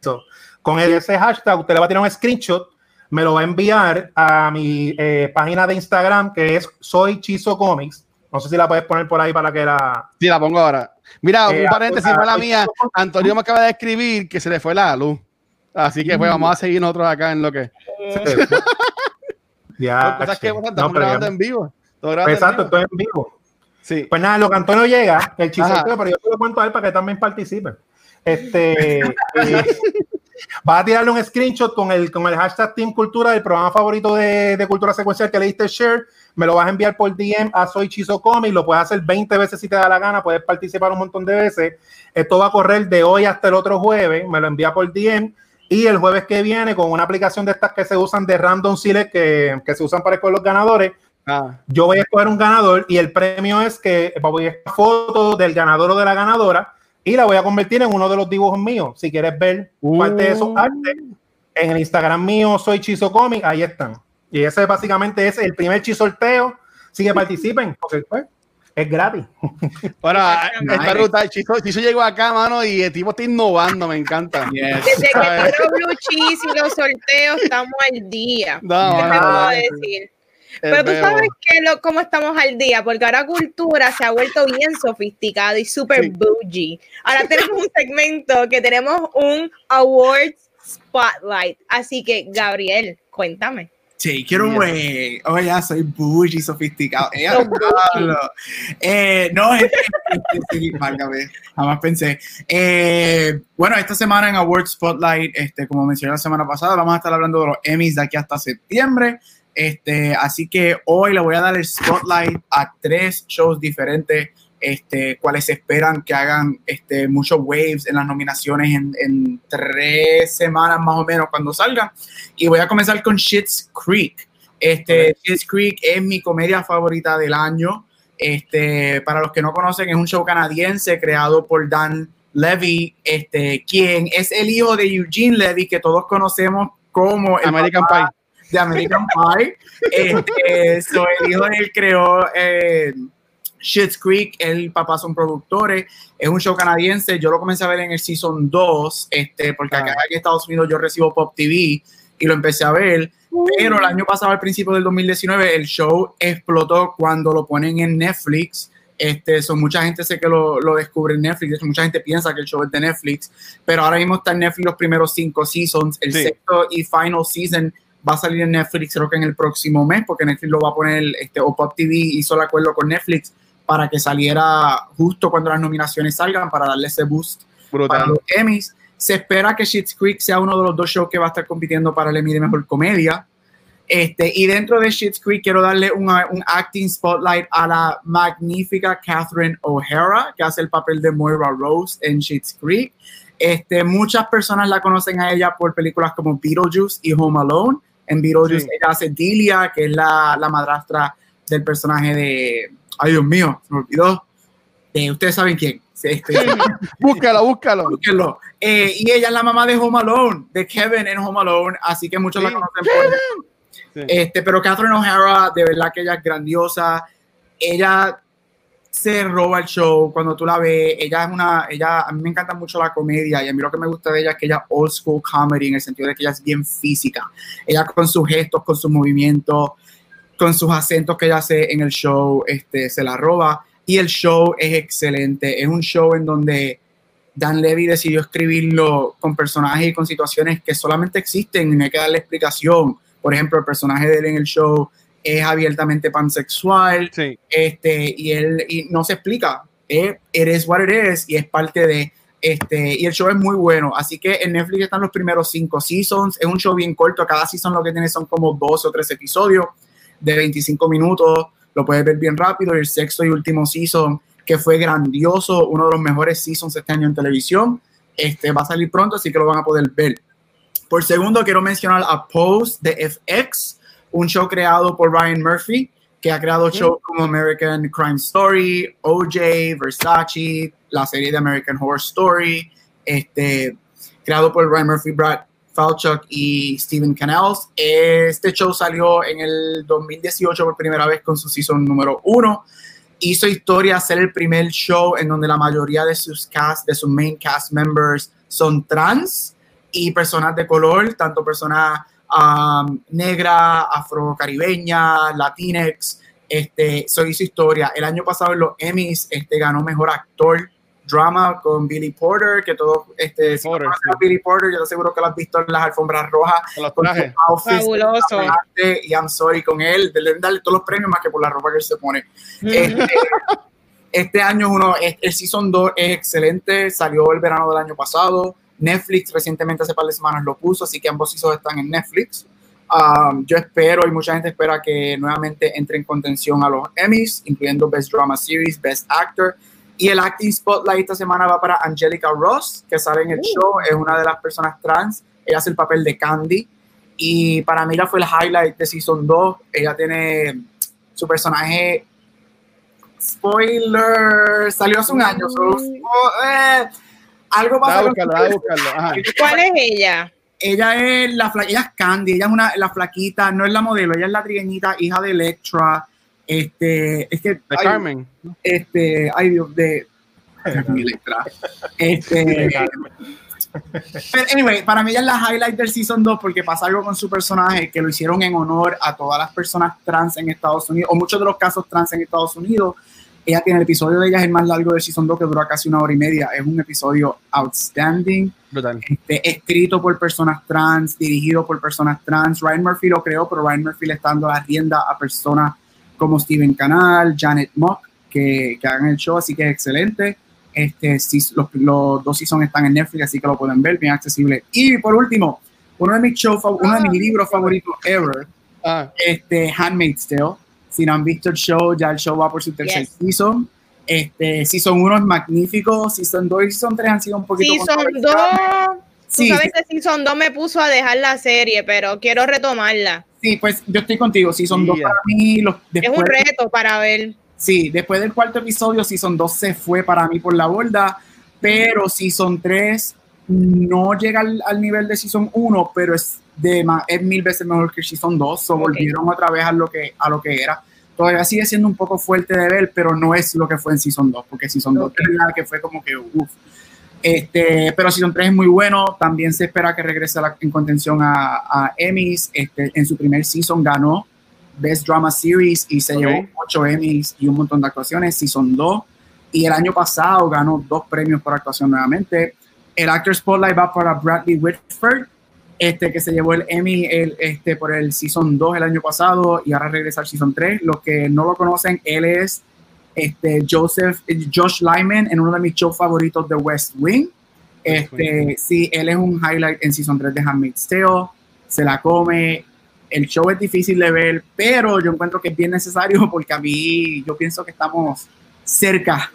eso. Con ese hashtag, usted le va a tirar un screenshot, me lo va a enviar a mi eh, página de Instagram, que es Soy Chizo Comics. No sé si la puedes poner por ahí para que la. Sí, la pongo ahora. Mira, Eh, un paréntesis ah, fue la ah, mía. Antonio me acaba de escribir que se le fue la luz. Así que pues vamos a seguir nosotros acá en lo que. ya, cosas que no, estamos grabando en vivo. En Exacto, estoy en vivo. Sí. Pues nada, lo que Antonio llega, el chizo, Ajá. pero yo se lo cuento a él para que también participe. Este. eh, Va a tirarle un screenshot con el, con el hashtag Team Cultura del programa favorito de, de cultura secuencial que le diste share. Me lo vas a enviar por DM a Soy Chizo. Lo puedes hacer 20 veces si te da la gana. Puedes participar un montón de veces. Esto va a correr de hoy hasta el otro jueves. Me lo envía por DM. Y el jueves que viene, con una aplicación de estas que se usan de Random Select, que, que se usan para escoger los ganadores, Ah, yo voy a escoger un ganador y el premio es que voy a foto del ganador o de la ganadora y la voy a convertir en uno de los dibujos míos. Si quieres ver parte de esos Uh. artes, en el Instagram mío soy Chizo Comic, ahí están. Y ese básicamente es el primer chisorteo. Así que participen, porque pues, es gratis. Bueno, Nice. esta ruta, Chizo, Chizo llegó acá, mano, y el tipo está innovando, me encanta. Yes. Desde que entró Blue Cheese y los sorteos estamos al día. No, ¿Qué te mano, puedo no, decir? Pero tú sabes que lo, cómo estamos al día, porque ahora cultura se ha vuelto bien sofisticado y súper Sí. bougie. Ahora tenemos un segmento que tenemos un Awards Spotlight. Así que, Gabriel, cuéntame. Take it away. Oh, ya soy bougie, sofisticado. Eh. Eh, no, este, sí, válgame, jamás pensé. Eh, bueno, esta semana en Award Spotlight, este, como mencioné la semana pasada, vamos a estar hablando de los Emmys de aquí hasta septiembre. Este, así que hoy le voy a dar el spotlight a tres shows diferentes, este, cuales se esperan que hagan este, muchos waves en las nominaciones en, en tres semanas más o menos cuando salgan. Y voy a comenzar con Schitt's Creek. Este, Schitt's Creek es mi comedia favorita del año. Este, para los que no conocen, es un show canadiense creado por Dan Levy, este, quien es el hijo de Eugene Levy, que todos conocemos como el American Pie. De American Pie. Este, so, el hijo de él creó eh, Schitt's Creek, el papá son productores, es un show canadiense, yo lo comencé a ver en el Season 2, este, porque acá Ah. en Estados Unidos yo recibo Pop TV y lo empecé a ver, pero el año pasado, al principio del 2019, el show explotó cuando lo ponen en Netflix. Este, son mucha gente sé que lo, lo descubre en Netflix, mucha gente piensa que el show es de Netflix, pero ahora mismo está en Netflix los primeros cinco seasons, el Sí. sexto y final season va a salir en Netflix creo que en el próximo mes, porque Netflix lo va a poner, este, o Pop TV hizo el acuerdo con Netflix para que saliera justo cuando las nominaciones salgan, para darle ese boost para Brutal. los Emmys. Se espera que Schitt's Creek sea uno de los dos shows que va a estar compitiendo para el Emmy de Mejor Comedia. Este, y dentro de Schitt's Creek quiero darle una- un acting spotlight a la magnífica Catherine O'Hara, que hace el papel de Moira Rose en Schitt's Creek. Este, muchas personas la conocen a ella por películas como Beetlejuice y Home Alone. En Beetlejuice Sí. ella hace Delia, que es la, la madrastra del personaje de... Ay, Dios mío, se me olvidó. Eh, ustedes saben quién. Este, Búscalo, búscalo. búsquenlo. Eh, y ella es la mamá de Home Alone, de Kevin en Home Alone, así que muchos la Sí. conocen por Sí. este, pero Catherine O'Hara, de verdad que ella es grandiosa. Ella se roba el show cuando tú la ves. Ella es una, ella, a mí me encanta mucho la comedia y a mí lo que me gusta de ella es que ella old school comedy en el sentido de que ella es bien física. Ella con sus gestos, con sus movimientos, con sus acentos que ella hace en el show, este, se la roba. Y el show es excelente. Es un show en donde Dan Levy decidió escribirlo con personajes y con situaciones que solamente existen y no hay que darle explicación. Por ejemplo, el personaje de él en el show es abiertamente pansexual Sí. este, y él y no se explica. Eh, is what it is y es parte de este y el show es muy bueno. Así que en Netflix están los primeros cinco seasons. Es un show bien corto. Cada season lo que tiene son como dos o tres episodios de 25 minutos. Lo puedes ver bien rápido. Y el sexto y último season que fue grandioso, uno de los mejores seasons este año en televisión. Este va a salir pronto, así que lo van a poder ver. Por segundo, quiero mencionar a Pose de FX, un show creado por Ryan Murphy, que ha creado shows como American Crime Story, OJ, Versace, la serie de American Horror Story, este, creado por Ryan Murphy, Brad Falchuk y Steven Canals. Este show salió en el 2018 por primera vez con su season número uno. Hizo historia ser el primer show en donde la mayoría de sus cast, de sus main cast members son trans y personas de color, tanto personas um, negra, afrocaribeña, latinex. Este, eso hizo historia. El año pasado en los Emmys este, ganó mejor actor drama con Billy Porter, que todos, este, si no Porter, sí. Billy Porter, yo te aseguro que lo has visto en las alfombras rojas. Con los con trajes. Fabuloso. arte, Y I'm sorry con él, deben darle todos los premios más que por la ropa que él se pone. Este, este año uno, es- el Season 2 es excelente, salió el verano del año pasado. Netflix recientemente hace par de semanas lo puso, así que ambos seasons están en Netflix. Um, yo espero y mucha gente espera que nuevamente entre en contención a los Emmys, incluyendo Best Drama Series, Best Actor. Y el Acting Spotlight esta semana va para Angelica Ross, que sale en el show, es una de las personas trans. Ella hace el papel de Candy. Y para mí ella fue el highlight de Season 2. Ella tiene su personaje spoiler, salió hace un año. so, oh, eh, algo pasa buscarlo. Ajá. ¿Cuál es ella? ella es la ella es Candy, ella es una la flaquita, no es la modelo, ella es la trigueñita, hija de Electra. Este, es que De ay, Carmen. este, ay Dios de mi Electra. Este, pero anyway, para mí ella es la highlight del season 2 porque pasa algo con su personaje que lo hicieron en honor a todas las personas trans en Estados Unidos, o muchos de los casos trans en Estados Unidos. Ella tiene el episodio de ella es el más largo del season 2 que dura casi una hora y media. Es un episodio outstanding Brutal. este, escrito por personas trans, dirigido por personas trans. Ryan Murphy lo creó, pero Ryan Murphy le está dando la rienda a personas como Steven Canal, Janet Mock, que, que hagan el show, así que es excelente. Este, sí, los, los dos seasons están en Netflix, así que lo pueden ver, bien accesible. Y por último, uno de mis, shows, uno de mis libros favoritos ever, Ah, este, Handmaid's Tale. Si no han visto el show, ya el show va por su tercer Yes. season. Este, season 1 es magnífico, season 2 y season 3 han sido un poquito Season 2. controversiales. Tú Sí, sabes que Season 2 me puso a dejar la serie, pero quiero retomarla. Sí, pues yo estoy contigo. Si son dos Yeah. para mí, los, Es un reto para ver. sí, después del cuarto episodio, si son dos se fue para mí por la borda, pero si son tres, no llega al, al nivel de Season 1, pero es, de, ma- es mil veces mejor que Season 2, so Ok. volvieron otra vez a lo, que, a lo que era. Todavía sigue siendo un poco fuerte de ver, pero no es lo que fue en Season 2, porque Season 2 Ok. es la que fue como que, uff. Este, pero Season 3 es muy bueno. También se espera que regrese la- en contención a, a Emmys. Este, en su primer season ganó Best Drama Series y se Ok. llevó 8 Emmys y un montón de actuaciones. Season 2. Y el año pasado ganó dos premios por actuación nuevamente. El Actor Spotlight va para Bradley Whitford, este, que se llevó el Emmy el, este, por el Season 2 el año pasado y ahora regresa al Season 3. Los que no lo conocen, él es este, Joseph, Josh Lyman en uno de mis shows favoritos de West Wing. Este, sí, él es un highlight en Season 3 de Handmaid's Tale. Se la come. El show es difícil de ver, pero yo encuentro que es bien necesario porque a mí yo pienso que estamos cerca,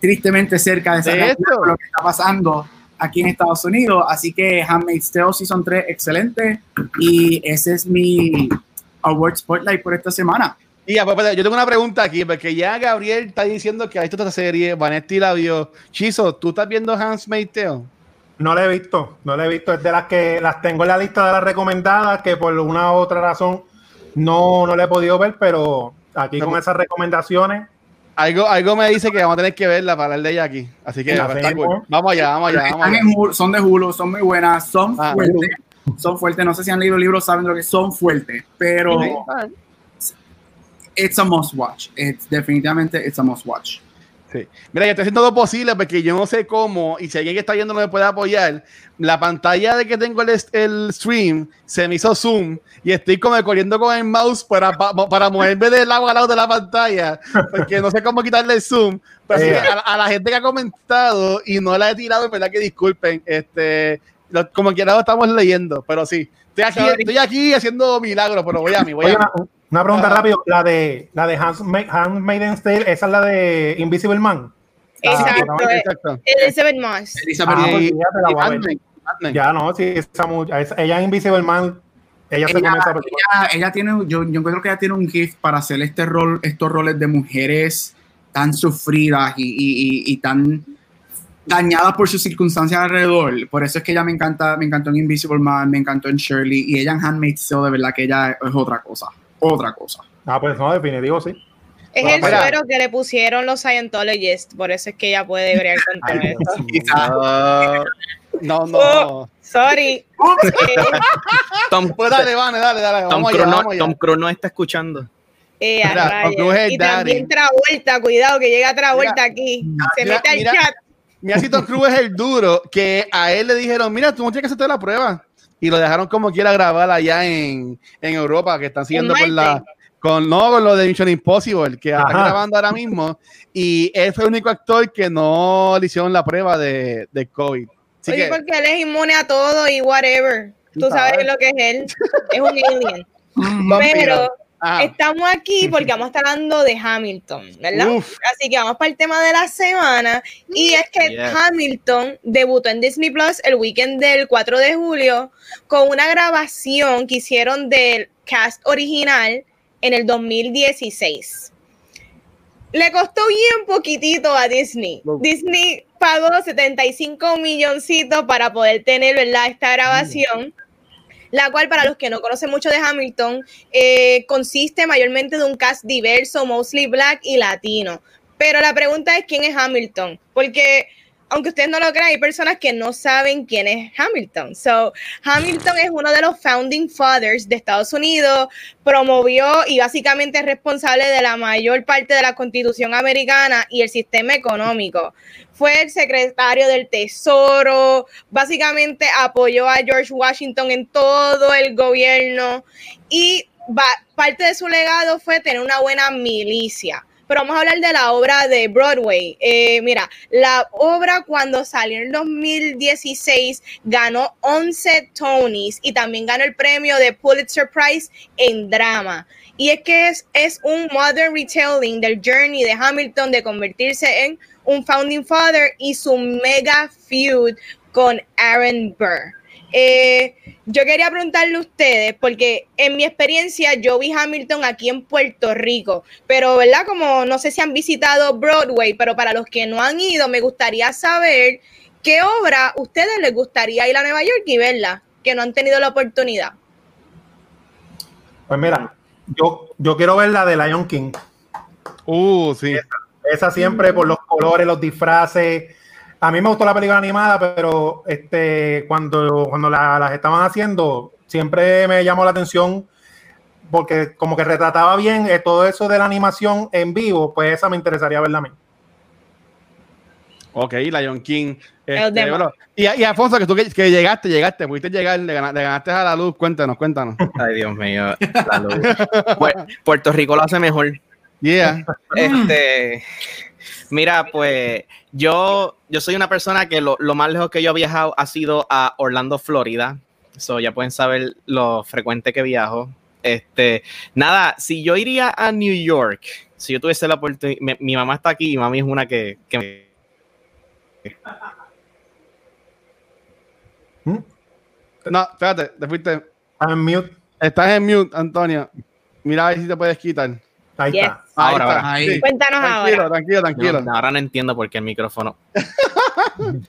tristemente cerca de ¿De saber lo que está pasando aquí en Estados Unidos. Así que Handmaid's Tale Season 3, excelente. Y ese es mi Award Spotlight por esta semana. Y ya, pues, espérate, yo tengo una pregunta aquí, porque ya Gabriel está diciendo que ha visto esta serie, Vanetti la vio. Chizo, ¿tú estás viendo Handmaid's Tale? No la he visto, no la he visto. Es de las que las tengo en la lista de las recomendadas, que por una u otra razón no, no la he podido ver, pero aquí No, con pues- esas recomendaciones, Algo, algo me dice que vamos a tener que verla para hablar de ella aquí. Así que cool. vamos allá, vamos allá, vamos Están allá. Hulu, son de Hulu, son muy buenas, son Ah, fuertes. Son fuertes, no sé si han leído el libro, saben lo que son fuertes, pero. Ah, it's a must watch. It's definitivamente it's a must watch. Sí. Mira, yo estoy haciendo todo posible porque yo no sé cómo, y si alguien que está viendo no me puede apoyar, la pantalla de que tengo el, el stream se me hizo zoom y estoy como corriendo con el mouse para, pa- para moverme de lado a lado de la pantalla porque no sé cómo quitarle el zoom. Pero que Eh. a, a la gente que ha comentado y no la he tirado, en verdad que disculpen, este, lo- como quiera lo estamos leyendo, pero sí. Estoy aquí, estoy aquí haciendo milagros, pero voy a mí, voy a mí. Una, pregunta Ah. rápido, la de la de Handma- Handmaid's Tale, esa es la de Invisible Man. Exacto, Ah, Exacto. Elizabeth Moss. Elizabeth Ah, pues. Ya no, sí, esa, mu- esa- ella en Invisible Man, ella se Ella- come esa película. ella, ella tiene, yo, yo creo que ella tiene un gift para hacer este rol, estos roles de mujeres tan sufridas y, y- y- y tan dañadas por sus circunstancias alrededor. Por eso es que ella me encanta, me encantó en Invisible Man, me encantó en Shirley y ella en Handmaid's Tale, de verdad que ella es otra cosa, otra cosa. Ah, pues no, definitivo, sí. Es Bueno, el mira. suero que le pusieron los Scientologists, por eso es que ella puede bregar con todo esto. Ah, no, no. Sorry. Eh, Tom, Pues dale, vale, dale, dale. Tom, Vamos allá, no, vamos allá. Tom Cruise no está escuchando. eh, Mira, y también Travolta, cuidado que llega Travolta aquí. Se mira, mete al mira. chat. Mira si Tom Cruise es el duro, que a él le dijeron, mira, tú no tienes que hacerte la prueba. Y lo dejaron como quiera grabar allá en, en Europa, que están siguiendo En con la... Con, no, con lo de Mission Impossible, que está grabando ahora mismo. Y él fue el único actor que no le hicieron la prueba de, de COVID. Así Oye, que, porque él es inmune a todo y whatever. Tú sabes sabes. lo que es él. Es un alien. vampiro. Pero Ajá. estamos aquí porque vamos a estar hablando de Hamilton, ¿verdad? Uf. Así que vamos para el tema de la semana. Y es que Yes. Hamilton debutó en Disney Plus el weekend del 4 de julio con una grabación que hicieron del cast original en el 2016. Le costó bien poquitito a Disney. Disney pagó 75 milloncitos para poder tener ¿verdad? esta grabación la cual para los que no conocen mucho de Hamilton eh, consiste mayormente de un cast diverso, mostly black y latino. Pero la pregunta es quién es Hamilton, porque aunque ustedes no lo crean, hay personas que no saben quién es Hamilton. So, Hamilton es uno de los founding fathers de Estados Unidos, promovió y básicamente es responsable de la mayor parte de la constitución americana y el sistema económico. Fue el secretario del Tesoro, básicamente apoyó a George Washington en todo el gobierno y parte de su legado fue tener una buena milicia. Pero vamos a hablar de la obra de Broadway. Eh, mira, la obra cuando salió en 2016 ganó 11 Tonys y también ganó el premio de Pulitzer Prize en drama. Y es que es, es un modern retelling del journey de Hamilton de convertirse en un founding father y su mega feud con Aaron Burr. Eh, yo quería preguntarle a ustedes, porque en mi experiencia yo vi Hamilton aquí en Puerto Rico, pero verdad, como no sé si han visitado Broadway, pero para los que no han ido, me gustaría saber qué obra a ustedes les gustaría ir a Nueva York y verla, que no han tenido la oportunidad. Pues mira, yo, yo quiero ver la de Lion King. Uh, sí. Esa siempre por los colores, los disfraces. A mí me gustó la película animada, pero este, cuando, cuando la- las estaban haciendo, siempre me llamó la atención porque como que retrataba bien eh, todo eso de la animación en vivo, pues esa me interesaría verla a mí. Ok, Lion King. El Este, demo. bro. y, y Alfonso, que tú que, que llegaste, llegaste, pudiste llegar, le, gana- le ganaste a la luz. Cuéntanos, cuéntanos. Ay, Dios mío. la luz. Pu- Puerto Rico lo hace mejor. Yeah. Este, mira, pues yo, yo soy una persona que lo, lo más lejos que yo he viajado ha sido a Orlando, Florida. So, ya pueden saber lo frecuente que viajo. Este, nada, si yo iría a New York, si yo tuviese la oportunidad, mi, mi mamá está aquí y mami es una que, que me- No, espérate, te fuiste. I'm mute. Estás en mute, Antonio. Mira a ver si te puedes quitar. Ahí Yes. está. Ahí Ahora, está. ahora. Ahí. Sí. Cuéntanos Tranquilo, ahora. tranquilo, tranquilo. no, ahora no entiendo por qué el micrófono.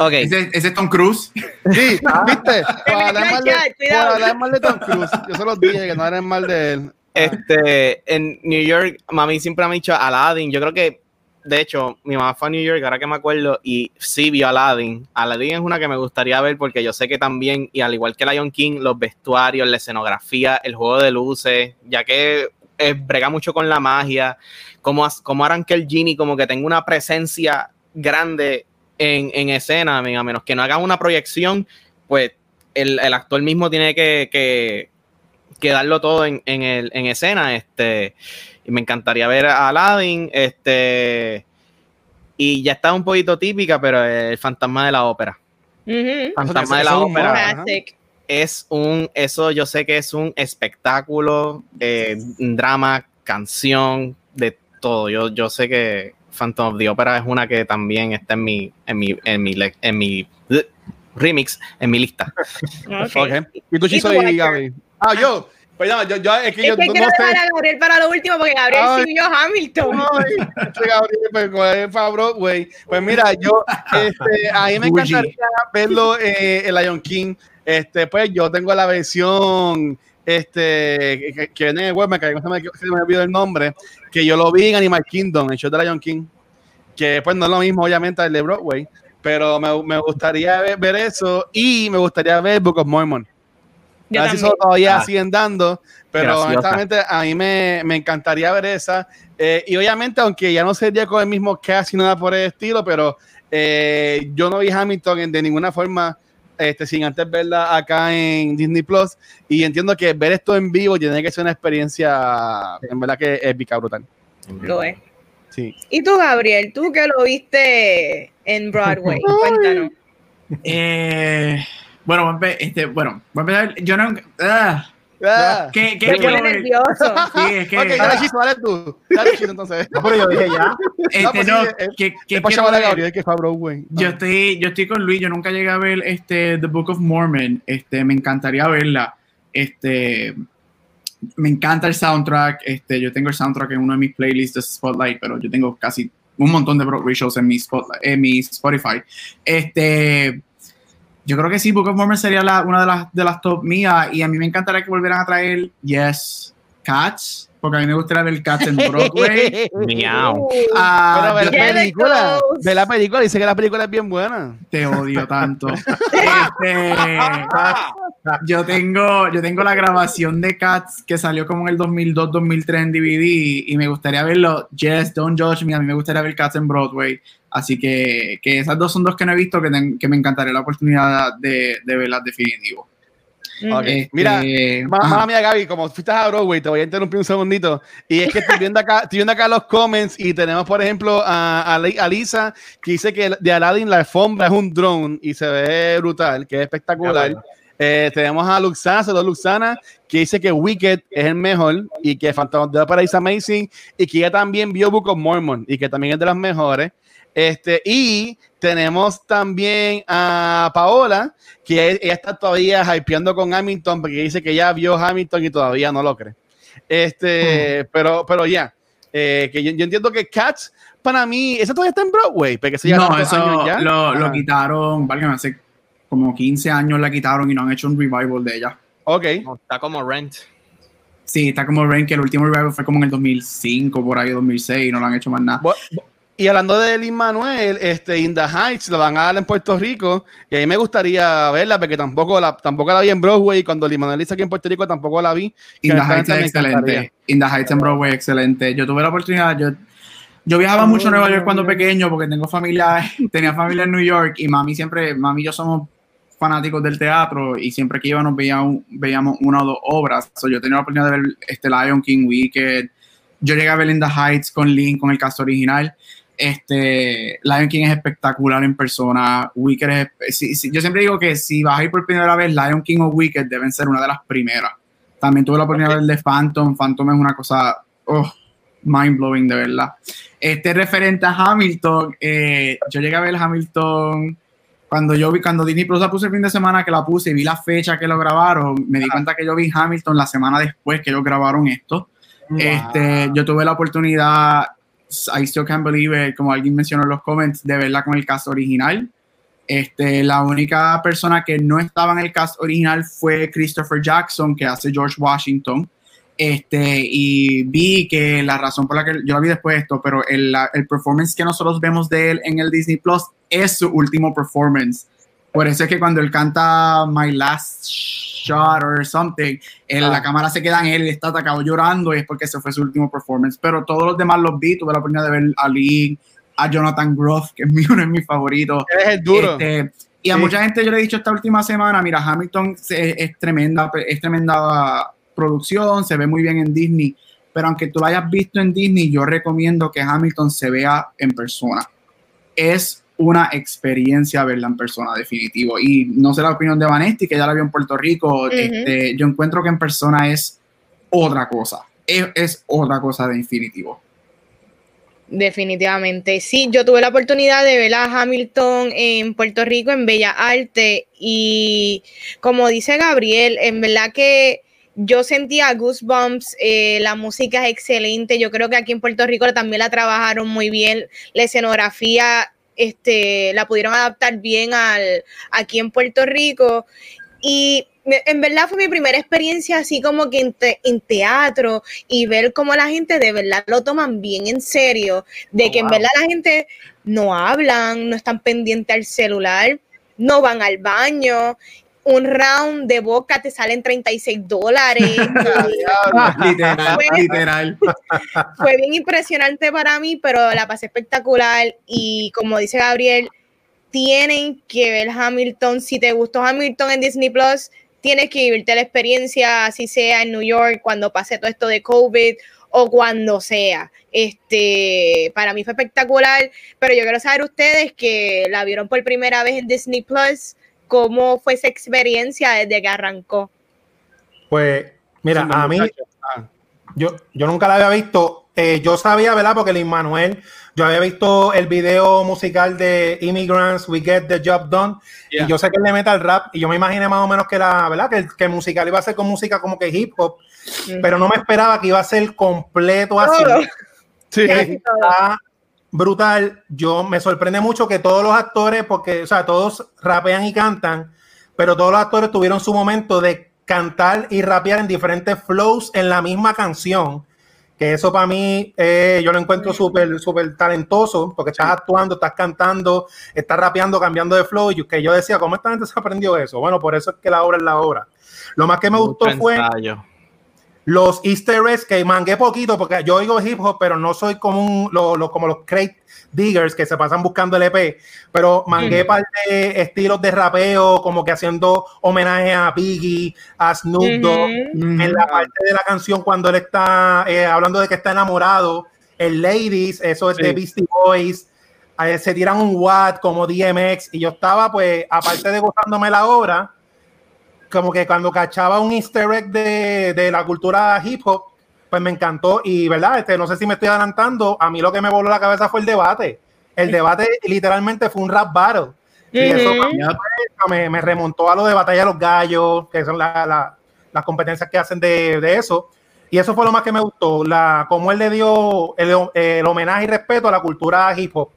Ok, Ese, ese es Tom Cruise. Sí, viste. Por metió hablar al mal de- hablar mal de Tom Cruise. Yo se los dije que no hablen mal de él. Este, en New York, mami siempre me ha dicho Aladdin. Yo creo que, de hecho, mi mamá fue a New York, ahora que me acuerdo, y sí vio Aladdin. Aladdin es una que me gustaría ver porque yo sé que también, y al igual que Lion King, los vestuarios, la escenografía, el juego de luces, ya que eh, brega mucho con la magia, como, como harán que el Genie como que tenga una presencia grande en, en escena, a menos que no haga una proyección, pues el, el actor mismo tiene que, que, que darlo todo en, en, el, en escena. Este, y me encantaría ver a Aladdin. Este, y ya está un poquito típica, pero el fantasma de la ópera. Fantasma de la ópera. Classic. Es un, eso yo sé que es un espectáculo, eh, un drama, canción, de todo. Yo, yo sé que Phantom of the Opera es una que también está en mi, en mi, en mi, le- en mi remix, en mi lista. Ok. Ok. ¿Y tú, ¿Y Chiso tú, y Héctor? Gaby? Ah, yo. Pues no, yo, yo, es que Es yo que no quiero sé. dejar a Gabriel para lo último porque Gabriel Ay. sí vio Hamilton. Ay, este Gabriel, pues, con el para Broadway. Pues mira, yo, este, a mí me encantaría verlo eh, en Lion King. Este, pues yo tengo la versión este, que, que viene en el web, me, cayó, se me, se me olvidó el nombre, que yo lo vi en Animal Kingdom, el show de Lion King, que pues no es lo mismo, obviamente, el de Broadway, pero me, me gustaría ver, ver eso y me gustaría ver Book of Mormon. Yo a ver si eso todavía Ah. siguen dando, pero Graciosa. honestamente a mí me, me encantaría ver esa. Eh, y obviamente, aunque ya no sería con el mismo cast ni nada por el estilo, pero eh, yo no vi Hamilton en- de ninguna forma este, sin antes verla acá en Disney Plus. Y entiendo que ver esto en vivo tiene que ser una experiencia, en verdad que épica, brutal. Lo es. Sí. ¿Y tú, Gabriel? ¿Tú que lo viste en Broadway? Cuéntanos. Eh, bueno, este, bueno, voy a empezar. Yo no. ah, Ah. ¿qué, qué Me pone nervioso. Sí, es que. Ok, dale, Chizo, dale tú. Dale, Chizo, entonces. No, pero yo dije ya. este, No, pues no, sí, es- ¿qué- qué Es para quiero llamar a ver? Gabriel que fue a Broadway. Yo Ah. estoy, yo estoy con Luis, yo nunca llegué a ver este The Book of Mormon, este, me encantaría verla. Este, me encanta el soundtrack, este, yo tengo el soundtrack en uno de mis playlists de Spotlight, pero yo tengo casi un montón de Broadway shows en mi, Spotlight, en mi Spotify. Este, yo creo que sí, Book of Mormon sería la, una de las, de las top mías y a mí me encantaría que volvieran a traer, yes, Cats, porque a mí me gustaría ver Cats en Broadway. Miau. Uh, Ah, Pero ve la película, ve la película, dice que la película es bien buena. Te odio tanto. Este, yo tengo, yo tengo la grabación de Cats que salió como en el 2002-2003 en DVD y me gustaría verlo. Yes, don't judge me. A mí me gustaría ver Cats en Broadway. Así que, que esas dos son dos que no he visto que, ten- que me encantaría la oportunidad de, de verlas definitivo. Ok, Este, Mira, ajá. Mamá mía, Gaby, como fuiste a Broadway, te voy a interrumpir un segundito. Y es que estoy viendo acá, estoy viendo acá los comments y tenemos, por ejemplo, a, a Lisa que dice que de Aladdin la alfombra es un drone y se ve brutal, que es espectacular. Eh, tenemos a Luxana, saludos Luxana, que dice que Wicked es el mejor y que Phantom Opera is amazing y que ella también vio Book of Mormon y que también es de las mejores. Este, y tenemos también a Paola, que ella está todavía hypeando con Hamilton porque dice que ya vio Hamilton y todavía no lo cree. Este, pero, pero ya, eh, que yo, yo entiendo que Cats, para mí, eso todavía está en Broadway, porque eso ya no, tantos años eso ya. lo, lo quitaron, válgame, hace como 15 años la quitaron y no han hecho un revival de ella. Ok. Está como Rent. Sí, está como Rain, que el último revival fue como en el 2005, por ahí, 2006, y no lo han hecho más nada. Y hablando de Lin Manuel, este, In the Heights lo van a dar en Puerto Rico y a mí me gustaría verla porque tampoco la, tampoco la vi en Broadway y cuando Lin Manuel hizo aquí en Puerto Rico tampoco la vi. In the Heights es excelente. In the Heights en Broadway, excelente. Yo tuve la oportunidad, yo, yo viajaba mucho a Nueva York cuando pequeño porque tengo familia, tenía familia en New York y mami siempre, mami y yo somos fanáticos del teatro y siempre que íbamos veíamos, veíamos una o dos obras. So, yo tenía la oportunidad de ver este Lion King Wicked. Yo llegué a ver In the Heights con Link, con el cast original. Este, Lion King es espectacular en persona. Wicked es, yo siempre digo que si vas a ir por primera vez, Lion King o Wicked deben ser una de las primeras. También tuve la oportunidad de ver de Phantom. Phantom es una cosa oh, mind blowing, de verdad. Este referente a Hamilton, eh, yo llegué a ver Hamilton cuando yo vi, cuando Disney Plus la puse el fin de semana que la puse y vi la fecha que lo grabaron, me di cuenta que yo vi Hamilton la semana después que ellos grabaron esto. Este, yo tuve la oportunidad, I still can't believe it, como alguien mencionó en los comments, de verla con el cast original. Este, la única persona que no estaba en el cast original fue Christopher Jackson, que hace George Washington. Este, y vi que la razón por la que yo la vi después de esto, pero el, el performance que nosotros vemos de él en el Disney Plus es su último performance. Por eso es que cuando él canta My Last Shot or something, en la ah. cámara se queda en él y está atacado llorando y es porque ese fue su último performance. Pero todos los demás los vi, tuve la oportunidad de ver a Lee, a Jonathan Groff, que es mi, uno de mis favoritos. Es el duro. Este, y a mucha gente yo le he dicho esta última semana, mira, Hamilton es, tremenda, es tremenda producción, se ve muy bien en Disney, pero aunque tú lo hayas visto en Disney, yo recomiendo que Hamilton se vea en persona. Es una experiencia verla en persona, definitivo. Y no sé la opinión de Vanesti, que ya la vio en Puerto Rico, este, yo encuentro que en persona es otra cosa, es, es otra cosa de definitivo. Definitivamente, sí, yo tuve la oportunidad de ver a Hamilton en Puerto Rico en Bella Arte y como dice Gabriel, en verdad que yo sentía goosebumps, eh, la música es excelente, yo creo que aquí en Puerto Rico también la trabajaron muy bien, la escenografía este, la pudieron adaptar bien al, aquí en Puerto Rico y en verdad fue mi primera experiencia así como que en, teatro y ver cómo la gente de verdad lo toman bien en serio, de oh, que en verdad la gente no hablan, no están pendientes al celular, no van al baño. Un round de boca te salen 36 dólares. literal, fue, literal. Fue bien impresionante para mí, pero la pasé espectacular. Y como dice Gabriel, tienen que ver Hamilton. Si te gustó Hamilton en Disney Plus, tienes que vivirte la experiencia, así sea en New York, cuando pase todo esto de COVID o cuando sea. Este, para mí fue espectacular, pero yo quiero saber ustedes que la vieron por primera vez en Disney Plus, ¿cómo fue esa experiencia desde que arrancó? Pues, mira, a mí, yo, yo nunca la había visto. Eh, yo sabía, ¿verdad? Porque el Manuel yo había visto el video musical de Immigrants, We Get the Job Done, y yo sé que él le mete al rap, y yo me imaginé más o menos que era, ¿verdad? Que, que el musical iba a ser con música como que hip hop, pero no me esperaba que iba a ser completo así. Sí. Está brutal. Yo me sorprende mucho que todos los actores, porque, o sea, todos rapean y cantan, pero todos los actores tuvieron su momento de cantar y rapear en diferentes flows en la misma canción que eso para mí eh, yo lo encuentro súper súper talentoso, porque estás actuando, estás cantando, estás rapeando, cambiando de flow, y que yo decía, ¿cómo esta gente se aprendió eso? Bueno, por eso es que la obra es la obra. Lo más que me gustó fue los easter eggs, que mangué poquito, porque yo oigo hip hop, pero no soy como, un, lo, como los crate diggers que se pasan buscando el EP, pero mangué parte de estilos de rapeo, como que haciendo homenaje a Biggie, a Snoop Dogg, en la parte de la canción cuando él está eh, hablando de que está enamorado, el Ladies, eso es de Beastie Boys, eh, se tiran un Watt como DMX, y yo estaba pues, aparte de gozándome la obra, como que cuando cachaba un easter egg de, de la cultura hip hop, pues me encantó y, ¿verdad? Este, no sé si me estoy adelantando, a mí lo que me voló la cabeza fue el debate. El debate literalmente fue un rap battle. Y eso me, me, remontó a lo de Batalla de los Gallos, que son las competencias que hacen de, de, eso. Y eso fue lo más que me gustó, la, cómo él le dio el, el homenaje y respeto a la cultura hip hop.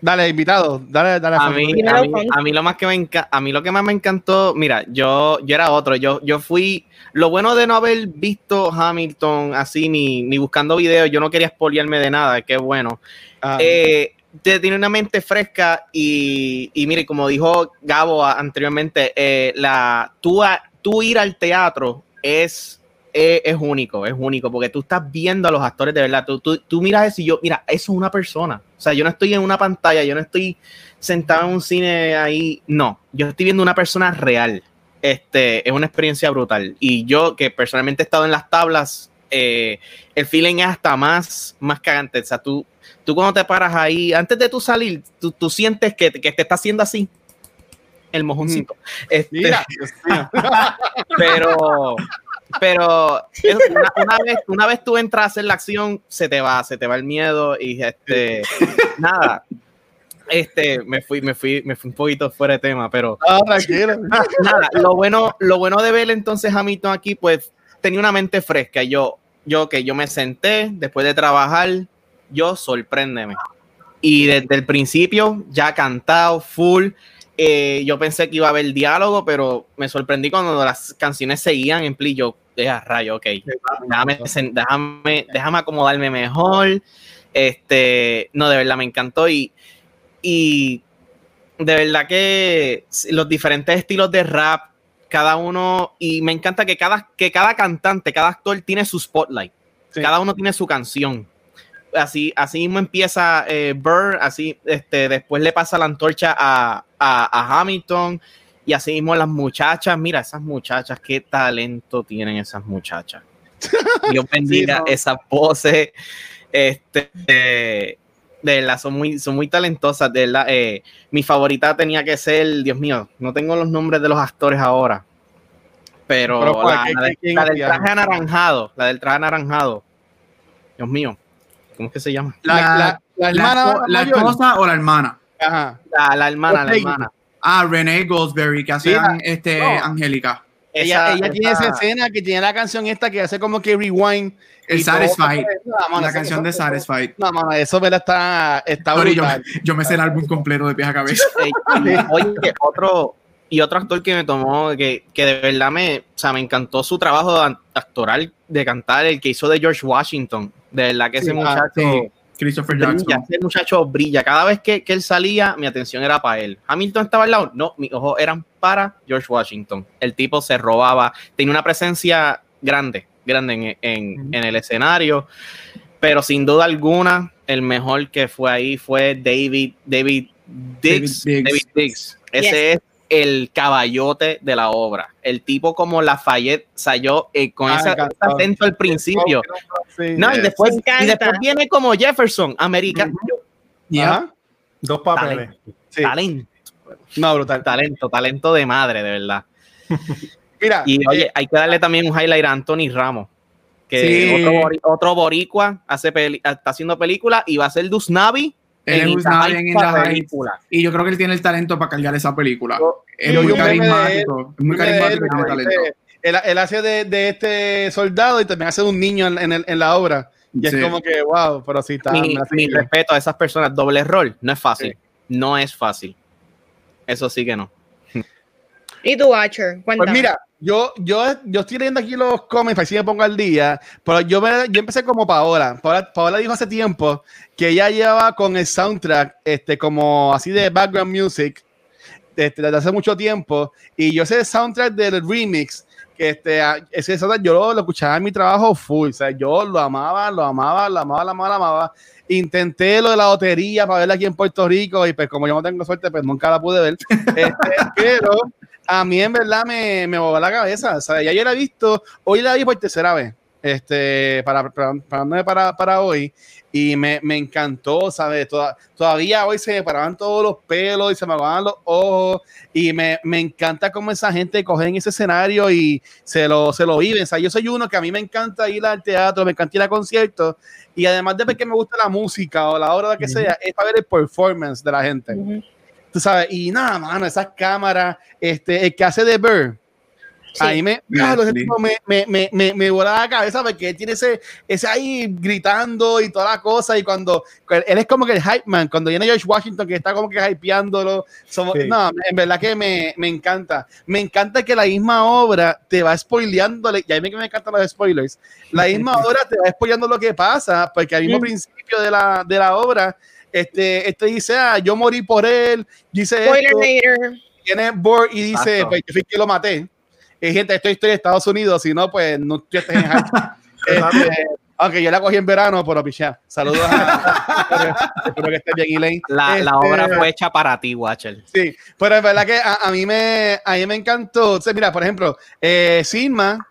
Dale, invitado, dale, dale. A mí, a mí, lo más que me a mí lo que más me encantó, mira, yo, yo era otro, yo, yo fui, lo bueno de no haber visto Hamilton así ni, ni buscando videos, yo no quería spoilearme de nada, qué bueno. Ah. Eh, tiene una mente fresca y, y mire, como dijo Gabo anteriormente, eh, la, tú, tú ir al teatro es es, único, es único, porque tú estás viendo a los actores de verdad. Tú, tú, tú, miras eso y yo, mira, eso es una persona. O sea, yo no estoy en una pantalla, yo no estoy sentado en un cine ahí. No, yo estoy viendo una persona real. Este, es una experiencia brutal. Y yo, que personalmente he estado en las tablas, eh, el feeling es hasta más, más cagante. O sea, tú, tú cuando te paras ahí, antes de tú salir, tú, tú sientes que, que te está haciendo así el mojoncito. Este, pero pero una, vez, una vez tú entras a hacer la acción, se te va, se te va el miedo y este, nada. Este, me fui, me fui, me fui un poquito fuera de tema, pero ah, nada, lo bueno, lo bueno de ver entonces a Hamilton aquí, pues tenía una mente fresca. Yo, yo que yo me senté después de trabajar, yo sorpréndeme. Y desde el principio ya cantado full Eh, yo pensé que iba a haber diálogo, pero me sorprendí cuando las canciones seguían en pli. Yo, deja rayo, ok. Déjame, déjame, déjame acomodarme mejor. Este, no, de verdad me encantó y, y de verdad que los diferentes estilos de rap, cada uno, y me encanta que cada, que cada cantante, cada actor tiene su spotlight. Cada uno tiene su canción. Así, así mismo empieza eh, Burr, así este, después le pasa la antorcha a, a, Hamilton y así mismo las muchachas, mira, esas muchachas, qué talento tienen esas muchachas. Dios bendiga esa pose este, de verdad, son muy, son muy talentosas. De verdad, eh, mi favorita tenía que ser, Dios mío, no tengo los nombres de los actores ahora. Pero, la, del traje anaranjado, la del traje anaranjado. Dios mío, ¿cómo es que se llama? La, hermana. La, esposa o la hermana. Ajá. La, hermana, la hermana. Ah, Renee Goldsberry, que hace este, Angélica. Ella, ella tiene esa escena que tiene la canción esta que hace como que rewind. El Satisfied. la canción de Satisfied. No, mano, eso me está, está brutal. Yo, me sé el álbum completo de pies a cabeza. Oye, otro, y otro actor que me tomó, que, que, de verdad me, o sea, me encantó su trabajo actoral de cantar, el que hizo de George Washington. De verdad que ese muchacho. Christopher Jackson. ese muchacho brilla. Cada vez que, que, él salía, mi atención era para él. Hamilton estaba al lado. No, mis ojos eran para George Washington. El tipo se robaba. Tenía una presencia grande, grande en, en, el escenario. Pero sin duda alguna, el mejor que fue ahí fue David, David Dix. David Diggs. Ese es el caballote de la obra. El tipo como Lafayette salió eh, con ah, ese, acento al principio. No, y después, y después, viene como Jefferson, americano. Dos papeles. Talento. No, brutal. Talento, talento de madre, de verdad. Mira, y oye, eh, hay que darle también un highlight a Anthony Ramos, que otro, boricua hace está haciendo película y va a ser Dusnavi en, película. Y yo creo que él tiene el talento para cargar esa película. es muy carismático. Es muy carismático tiene talento. Él, hace de, de, este soldado y también hace de un niño en, en, en la obra. Y es como que, wow, pero sí está. Mi, respeto a esas personas. Doble rol, no es fácil. No es fácil. Eso sí que no. ¿Y tu Watcher? Pues mira, yo, yo, yo estoy leyendo aquí los cómics, así me pongo al día, pero yo, yo empecé como Paola. Paola. Paola dijo hace tiempo que ella llevaba con el soundtrack, este, como así de background music, este, desde hace mucho tiempo, y yo sé el soundtrack del remix, que este, ese soundtrack yo lo, escuchaba en mi trabajo full, o sea, yo lo amaba, lo amaba, lo amaba, lo amaba, lo amaba. Intenté lo de la lotería para verla aquí en Puerto Rico, y pues como yo no tengo suerte, pues nunca la pude ver. Este, pero a mí en verdad me, me la cabeza. O sea, ya yo la he visto, hoy la vi por tercera vez, este, para, para, para, para hoy, y me, me encantó, ¿sabes? todavía hoy se me paraban todos los pelos y se me apagaban los ojos, y me, me encanta cómo esa gente coge en ese escenario y se lo, se lo vive. O sea, yo soy uno que a mí me encanta ir al teatro, me encanta ir a conciertos, y además de que me gusta la música o la obra que sea, es para ver el performance de la gente sabes, y nada, mano, esas cámaras, este, el que hace de Burr, ahí me, me, me, me, me, volaba la cabeza porque él tiene ese, ese ahí gritando y toda la cosa. Y cuando él es como que el hype man, cuando viene George Washington, que está como que hypeándolo. Somos, No, en verdad que me, me, encanta. Me encanta que la misma obra te va spoileando. Y a mí que me encantan los spoilers. La misma obra te va spoileando lo que pasa, porque al mismo principio de la, de la obra este, este dice, ah, yo morí por él, dice esto, tiene board y dice, pues yo fui que lo maté. Y gente, esto es historia de Estados Unidos, si no, pues no yo estoy en este, Aunque yo la cogí en verano, pero pichá. Saludos a Espero que estés bien, Elaine. La, la, obra este, fue hecha para ti, Watcher. Sí, pero es verdad que a, a, mí, me, a mí me encantó. O mira, por ejemplo, eh, Sigma,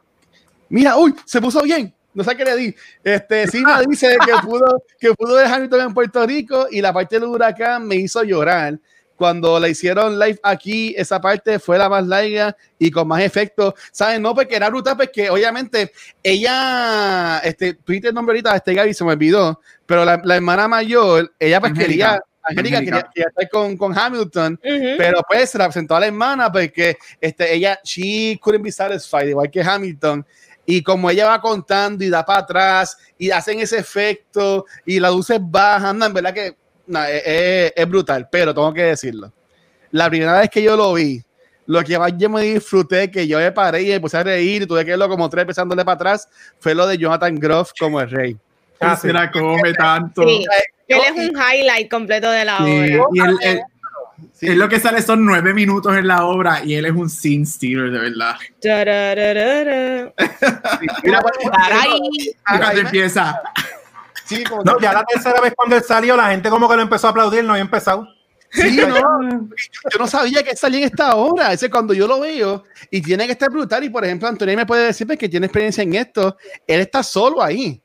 mira, uy, se puso bien no sé qué le di. Este, Sima dice que pudo, que pudo Hamilton en Puerto Rico y la parte del huracán me hizo llorar. Cuando la hicieron live aquí, esa parte fue la más larga y con más efectos. ¿Saben? No, porque era brutal, porque obviamente ella, este, Twitter nombre ahorita, este Gaby se me olvidó, pero la, la hermana mayor, ella pues quería, Angélica quería, estar con, con Hamilton, pero pues se la presentó a la hermana porque este, ella, she couldn't be satisfied, igual que Hamilton. Y como ella va contando y da para atrás y hacen ese efecto y las luces bajan, en verdad que es, brutal, pero tengo que decirlo. la primera vez que yo lo vi, lo que más yo me disfruté, que yo me paré y me puse a reír y tuve que verlo como tres pensándole para atrás, fue lo de Jonathan Groff como el rey. Ah, se la come tanto. Sí, él es un highlight completo de la Sí, obra. y él- él- Sí. él lo que sale son nueve minutos en la obra y él es un scene stealer, de verdad. Mira, pues, cuando me- empieza, sí, como No, ya la tercera vez cuando él salió, la gente como que lo empezó a aplaudir, no había empezado. Sí, no, yo no sabía que salía en esta obra. Ese cuando yo lo veo y tiene que estar brutal. Y por ejemplo, Antonio me puede decir pues, que tiene experiencia en esto. Él está solo ahí.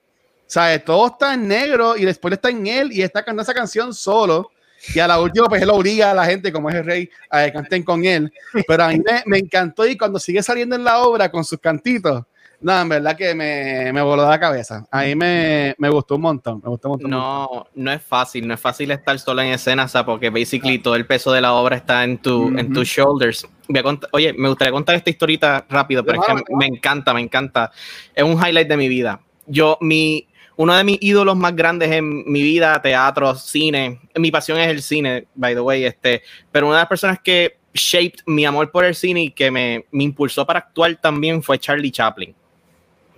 ¿Sabes? Todo está en negro y después está en él y está cantando esa canción solo. Y a la última, pues él obliga a la gente, como es el rey, a que canten con él. Pero a mí me, me encantó y cuando sigue saliendo en la obra con sus cantitos, no, en verdad que me, me voló la cabeza. A mí me, me gustó un montón. Me gustó un montón. No, no es fácil, no es fácil estar solo en escena, o sea, porque basically todo el peso de la obra está en, tu, en Ujú. tus shoulders. Voy a Oye, me gustaría contar esta historita rápido, pero es que Claro, me encanta, me encanta. Es un highlight de mi vida. Yo, mi, uno de mis ídolos más grandes en mi vida, teatro, cine, mi pasión es el cine, by the way, este, pero una de las personas que shaped mi amor por el cine y que me, me impulsó para actuar también fue Charlie Chaplin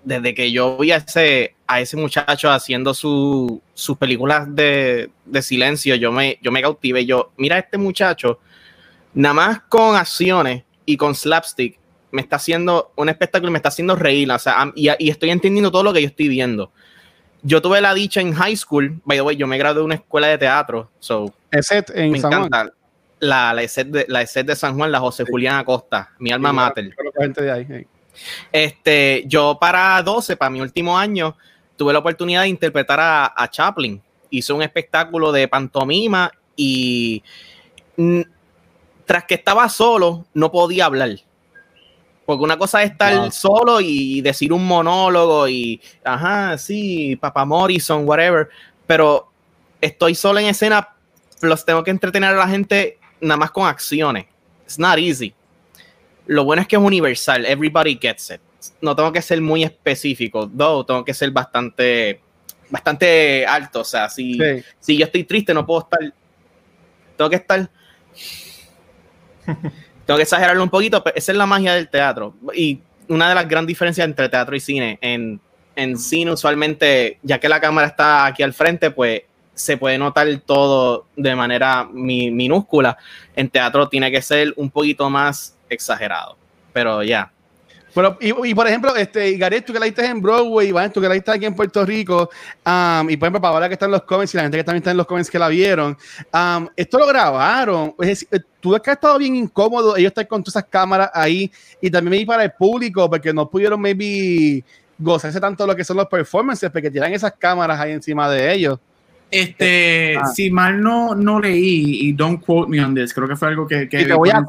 desde que yo vi a ese, a ese muchacho haciendo su- sus películas de, de silencio, yo me, yo me cautivé. Yo, mira, este muchacho, nada más con acciones y con slapstick, me está haciendo un espectáculo y me está haciendo reír. O sea, y, y estoy entendiendo todo lo que yo estoy viendo. Yo tuve la dicha en high school, by the way, yo me gradué de una escuela de teatro, so Ese en me San Juan. encanta. La, la, ESET de, la ESET de San Juan, la José Julián Acosta, mi alma mater. Conozco gente de ahí, sí. Este, yo para 12, para mi último año, tuve la oportunidad de interpretar a, a Chaplin. Hice un espectáculo de pantomima y tras que estaba solo, no podía hablar. Porque una cosa es estar solo y decir un monólogo y, ajá, sí, Papa Morrison, whatever. Pero estoy solo en escena, los tengo que entretener a la gente nada más con acciones. It's not easy lo bueno es que es universal, everybody gets it. No tengo que ser muy específico, though tengo que ser bastante, bastante alto. O sea, si, Sí. si yo estoy triste, no puedo estar. Tengo que estar. tengo que exagerarlo un poquito, pero esa es la magia del teatro. Y una de las grandes diferencias entre teatro y cine. En, en cine, usualmente, ya que la cámara está aquí al frente, pues se puede notar todo de manera mi- minúscula. En teatro tiene que ser un poquito más exagerado. Pero ya. Bueno, y, y por ejemplo, este, Gareth, tú que la diste en Broadway, Iván, tú que la diste aquí en Puerto Rico, um, y por ejemplo, para ahora que están los comments y la gente que también está en los comments que la vieron, um, esto lo grabaron. Eh, tú ves que ha estado bien incómodo ellos están con todas esas cámaras ahí, y también para el público, porque no pudieron maybe gozarse tanto de lo que son los performances, porque tiran esas cámaras ahí encima de ellos. Este, Ah. si mal no, no leí, y don't quote me on this, creo que fue algo que, que y te voy a.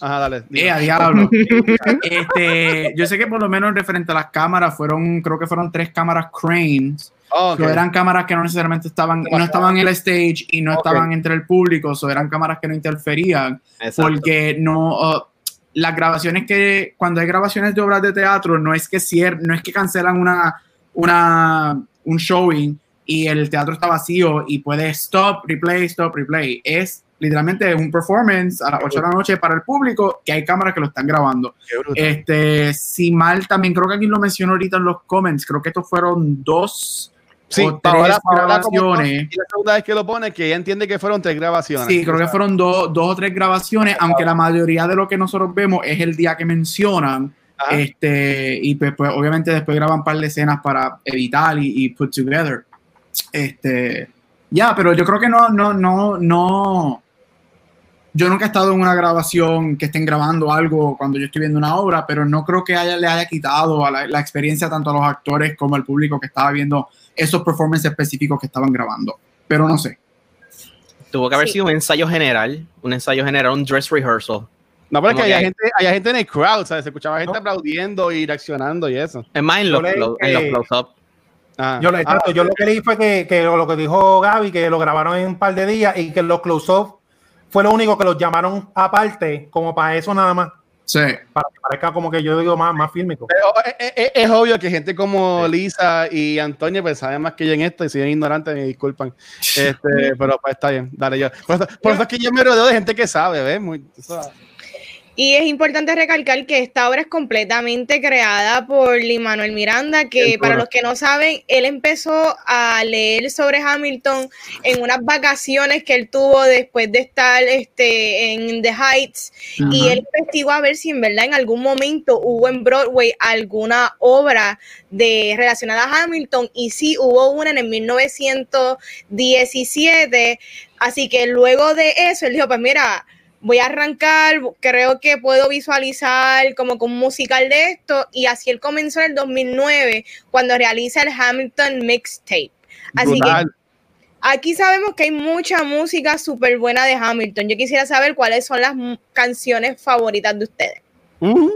Ajá, dale. Eh, diablo. este, yo sé que por lo menos referente a las cámaras, fueron, creo que fueron tres cámaras cranes. Oh, ok. So, eran cámaras que no necesariamente estaban, no estaban en el stage y no Ok. estaban entre el público, so, eran cámaras que no interferían, Exacto. porque no, uh, las grabaciones que, cuando hay grabaciones de obras de teatro, no es que cier no es que cancelan una, una, un showing y el teatro está vacío y puede stop, replay, stop, replay. Es literalmente un performance a las 8 de la noche para el público que hay cámaras que lo están grabando. Este, si mal, también creo que aquí lo menciono ahorita en los comments, creo que estos fueron dos Sí, o tres Paola- grabaciones. y la segunda vez que lo pone, que ella entiende que fueron tres grabaciones. Sí, creo que fueron dos, dos o tres grabaciones, aunque la mayoría de lo que nosotros vemos es el día que mencionan. Ajá. Este, y pues, pues, obviamente después graban un par de escenas para editar y, y put together. Este, ya, pero yo creo que no, no, no, no. Yo nunca he estado en una grabación que estén grabando algo cuando yo estoy viendo una obra, pero no creo que haya, le haya quitado a la, la experiencia tanto a los actores como al público que estaba viendo esos performances específicos que estaban grabando. Pero no sé. Tuvo que haber Sí. sido un ensayo general, un ensayo general, un dress rehearsal. No, pero es que que- gente, había gente en el crowd, ¿sabes? Se escuchaba gente No. aplaudiendo y reaccionando y eso. Es más, en los, en los close-up. Ah. Yo, lo- exacto, yo lo que leí fue que, que lo, lo que dijo Gaby, que lo grabaron en un par de días y que los close-up fue lo único que los llamaron aparte, como para eso nada más. Sí. Para que parezca como que yo digo más, más fílmico. Pero es, es- es obvio que gente como Lisa y Antonio pues saben más que yo en esto y si son ignorantes me disculpan. Este, pero pues está bien, dale yo. Por eso, por eso es que yo me rodeo de gente que sabe, ¿ves? Muy, Y es importante recalcar que esta obra es completamente creada por Lin Manuel Miranda, que para los que no saben, él empezó a leer sobre Hamilton en unas vacaciones que él tuvo después de estar este, en The Heights. Y él investigó a ver si en verdad en algún momento hubo en Broadway alguna obra de relacionada a Hamilton y sí hubo una en el 1917, así que luego de eso él dijo, pues mira, voy a arrancar, creo que puedo visualizar como con un musical de esto y así él comenzó en el 2009 cuando realiza el Hamilton Mixtape. Así brutal. que aquí sabemos que hay mucha música súper buena de Hamilton. Yo quisiera saber cuáles son las canciones favoritas de ustedes. Mm.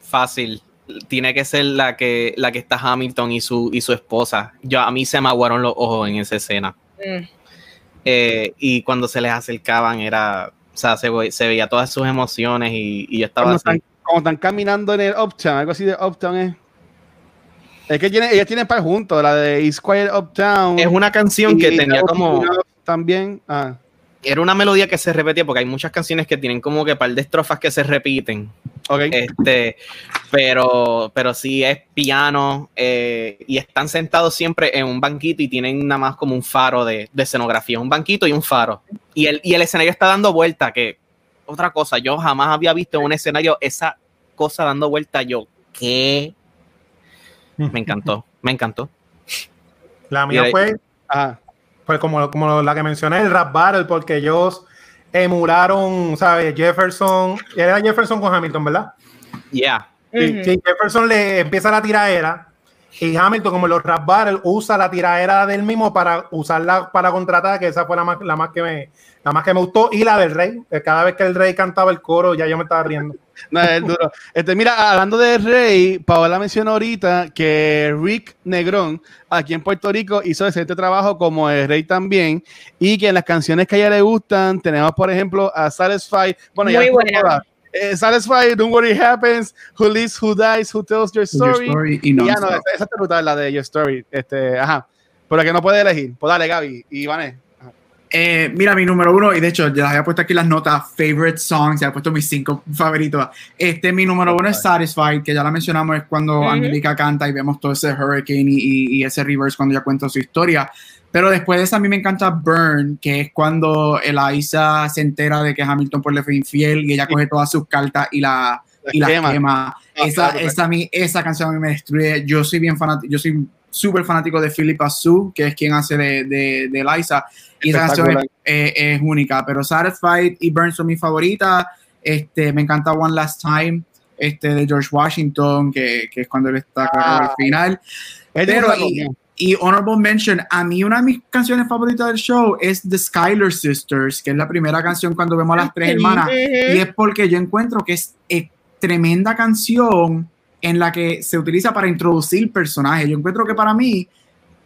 Fácil. Tiene que ser la que, la que está Hamilton y su, y su esposa. Yo, a mí se me aguaron los ojos en esa escena. Mm. Eh, y cuando se les acercaban era, o sea, se, ve- se veía todas sus emociones y, y yo estaba Cuando así. están, cuando están caminando en el Uptown, algo así de Uptown es. Es que tiene, ellas tienen par juntos, la de East Quiet Uptown. Es una canción que tenía como, También. Ah. Era una melodía que se repetía porque hay muchas canciones que tienen como que par de estrofas que se repiten. Ok. Este, pero, pero sí es piano eh, y están sentados siempre en un banquito y tienen nada más como un faro de, de escenografía, un banquito y un faro. Y el, y el escenario está dando vuelta, que otra cosa, yo jamás había visto en un escenario esa cosa dando vuelta. Yo, ¿qué? Me encantó, me encantó. La mía Y ahí- fue, Ajá. Pues como, como la que mencioné, el rap battle, porque ellos emularon, ¿sabes? Jefferson, era Jefferson con Hamilton, ¿verdad? Yeah. Sí, Jefferson le empieza la tiraera y Hamilton, como en los rap battle, usa la tiraera del mismo para usarla para contratar, que esa fue la más, la más que me la más que me gustó, y la del rey. que Cada vez que el rey cantaba el coro, ya yo me estaba riendo. No, es duro. Este, mira, hablando de Rey, Paola mencionó ahorita que Rick Negrón, aquí en Puerto Rico, hizo excelente trabajo como el Rey también, y que en las canciones que a ella le gustan, tenemos, por ejemplo, a Satisfy. Bueno, ya Muy las buena. Eh, Satisfy, Don't Worry Happens, Who Lives, Who Dies, Who Tells Your Your Story. Story y Y ya no, esa, esa está brutal, la de Your Story. Este, ajá. Pero que no puede elegir. Pues dale, Gaby. Y Vané. Eh, mira, mi número uno, y de hecho, ya les había puesto aquí las notas, favorite songs, ya he puesto mis cinco favoritos. Este, mi número uno es Satisfied, que ya la mencionamos, es cuando Ujú. Angelica canta y vemos todo ese hurricane y, y- y ese reverse cuando ella cuenta su historia. Pero después de esa, a mí me encanta Burn, que es cuando Eliza se entera de que Hamilton pues, le fue infiel y ella coge todas sus cartas y la y la quema. quema. Ah, Esa, claro, esa, a mí- esa canción a mí me destruye. Yo soy bien fanático, yo soy súper fanático de Philippa Sue, que es quien hace de, de, de Eliza. Y esa canción es, es única. Pero Satisfied y Burn son mis favoritas. Este, me encanta One Last Time este, de George Washington, que, que es cuando él está claro, Ah. al final. Pero, y. y Honorable Mention, a mí una de mis canciones favoritas del show es The Skylar Sisters, que es la primera canción cuando vemos a las tres hermanas. Y es porque yo encuentro que es eh, tremenda canción en la que se utiliza para introducir personajes. Yo encuentro que para mí,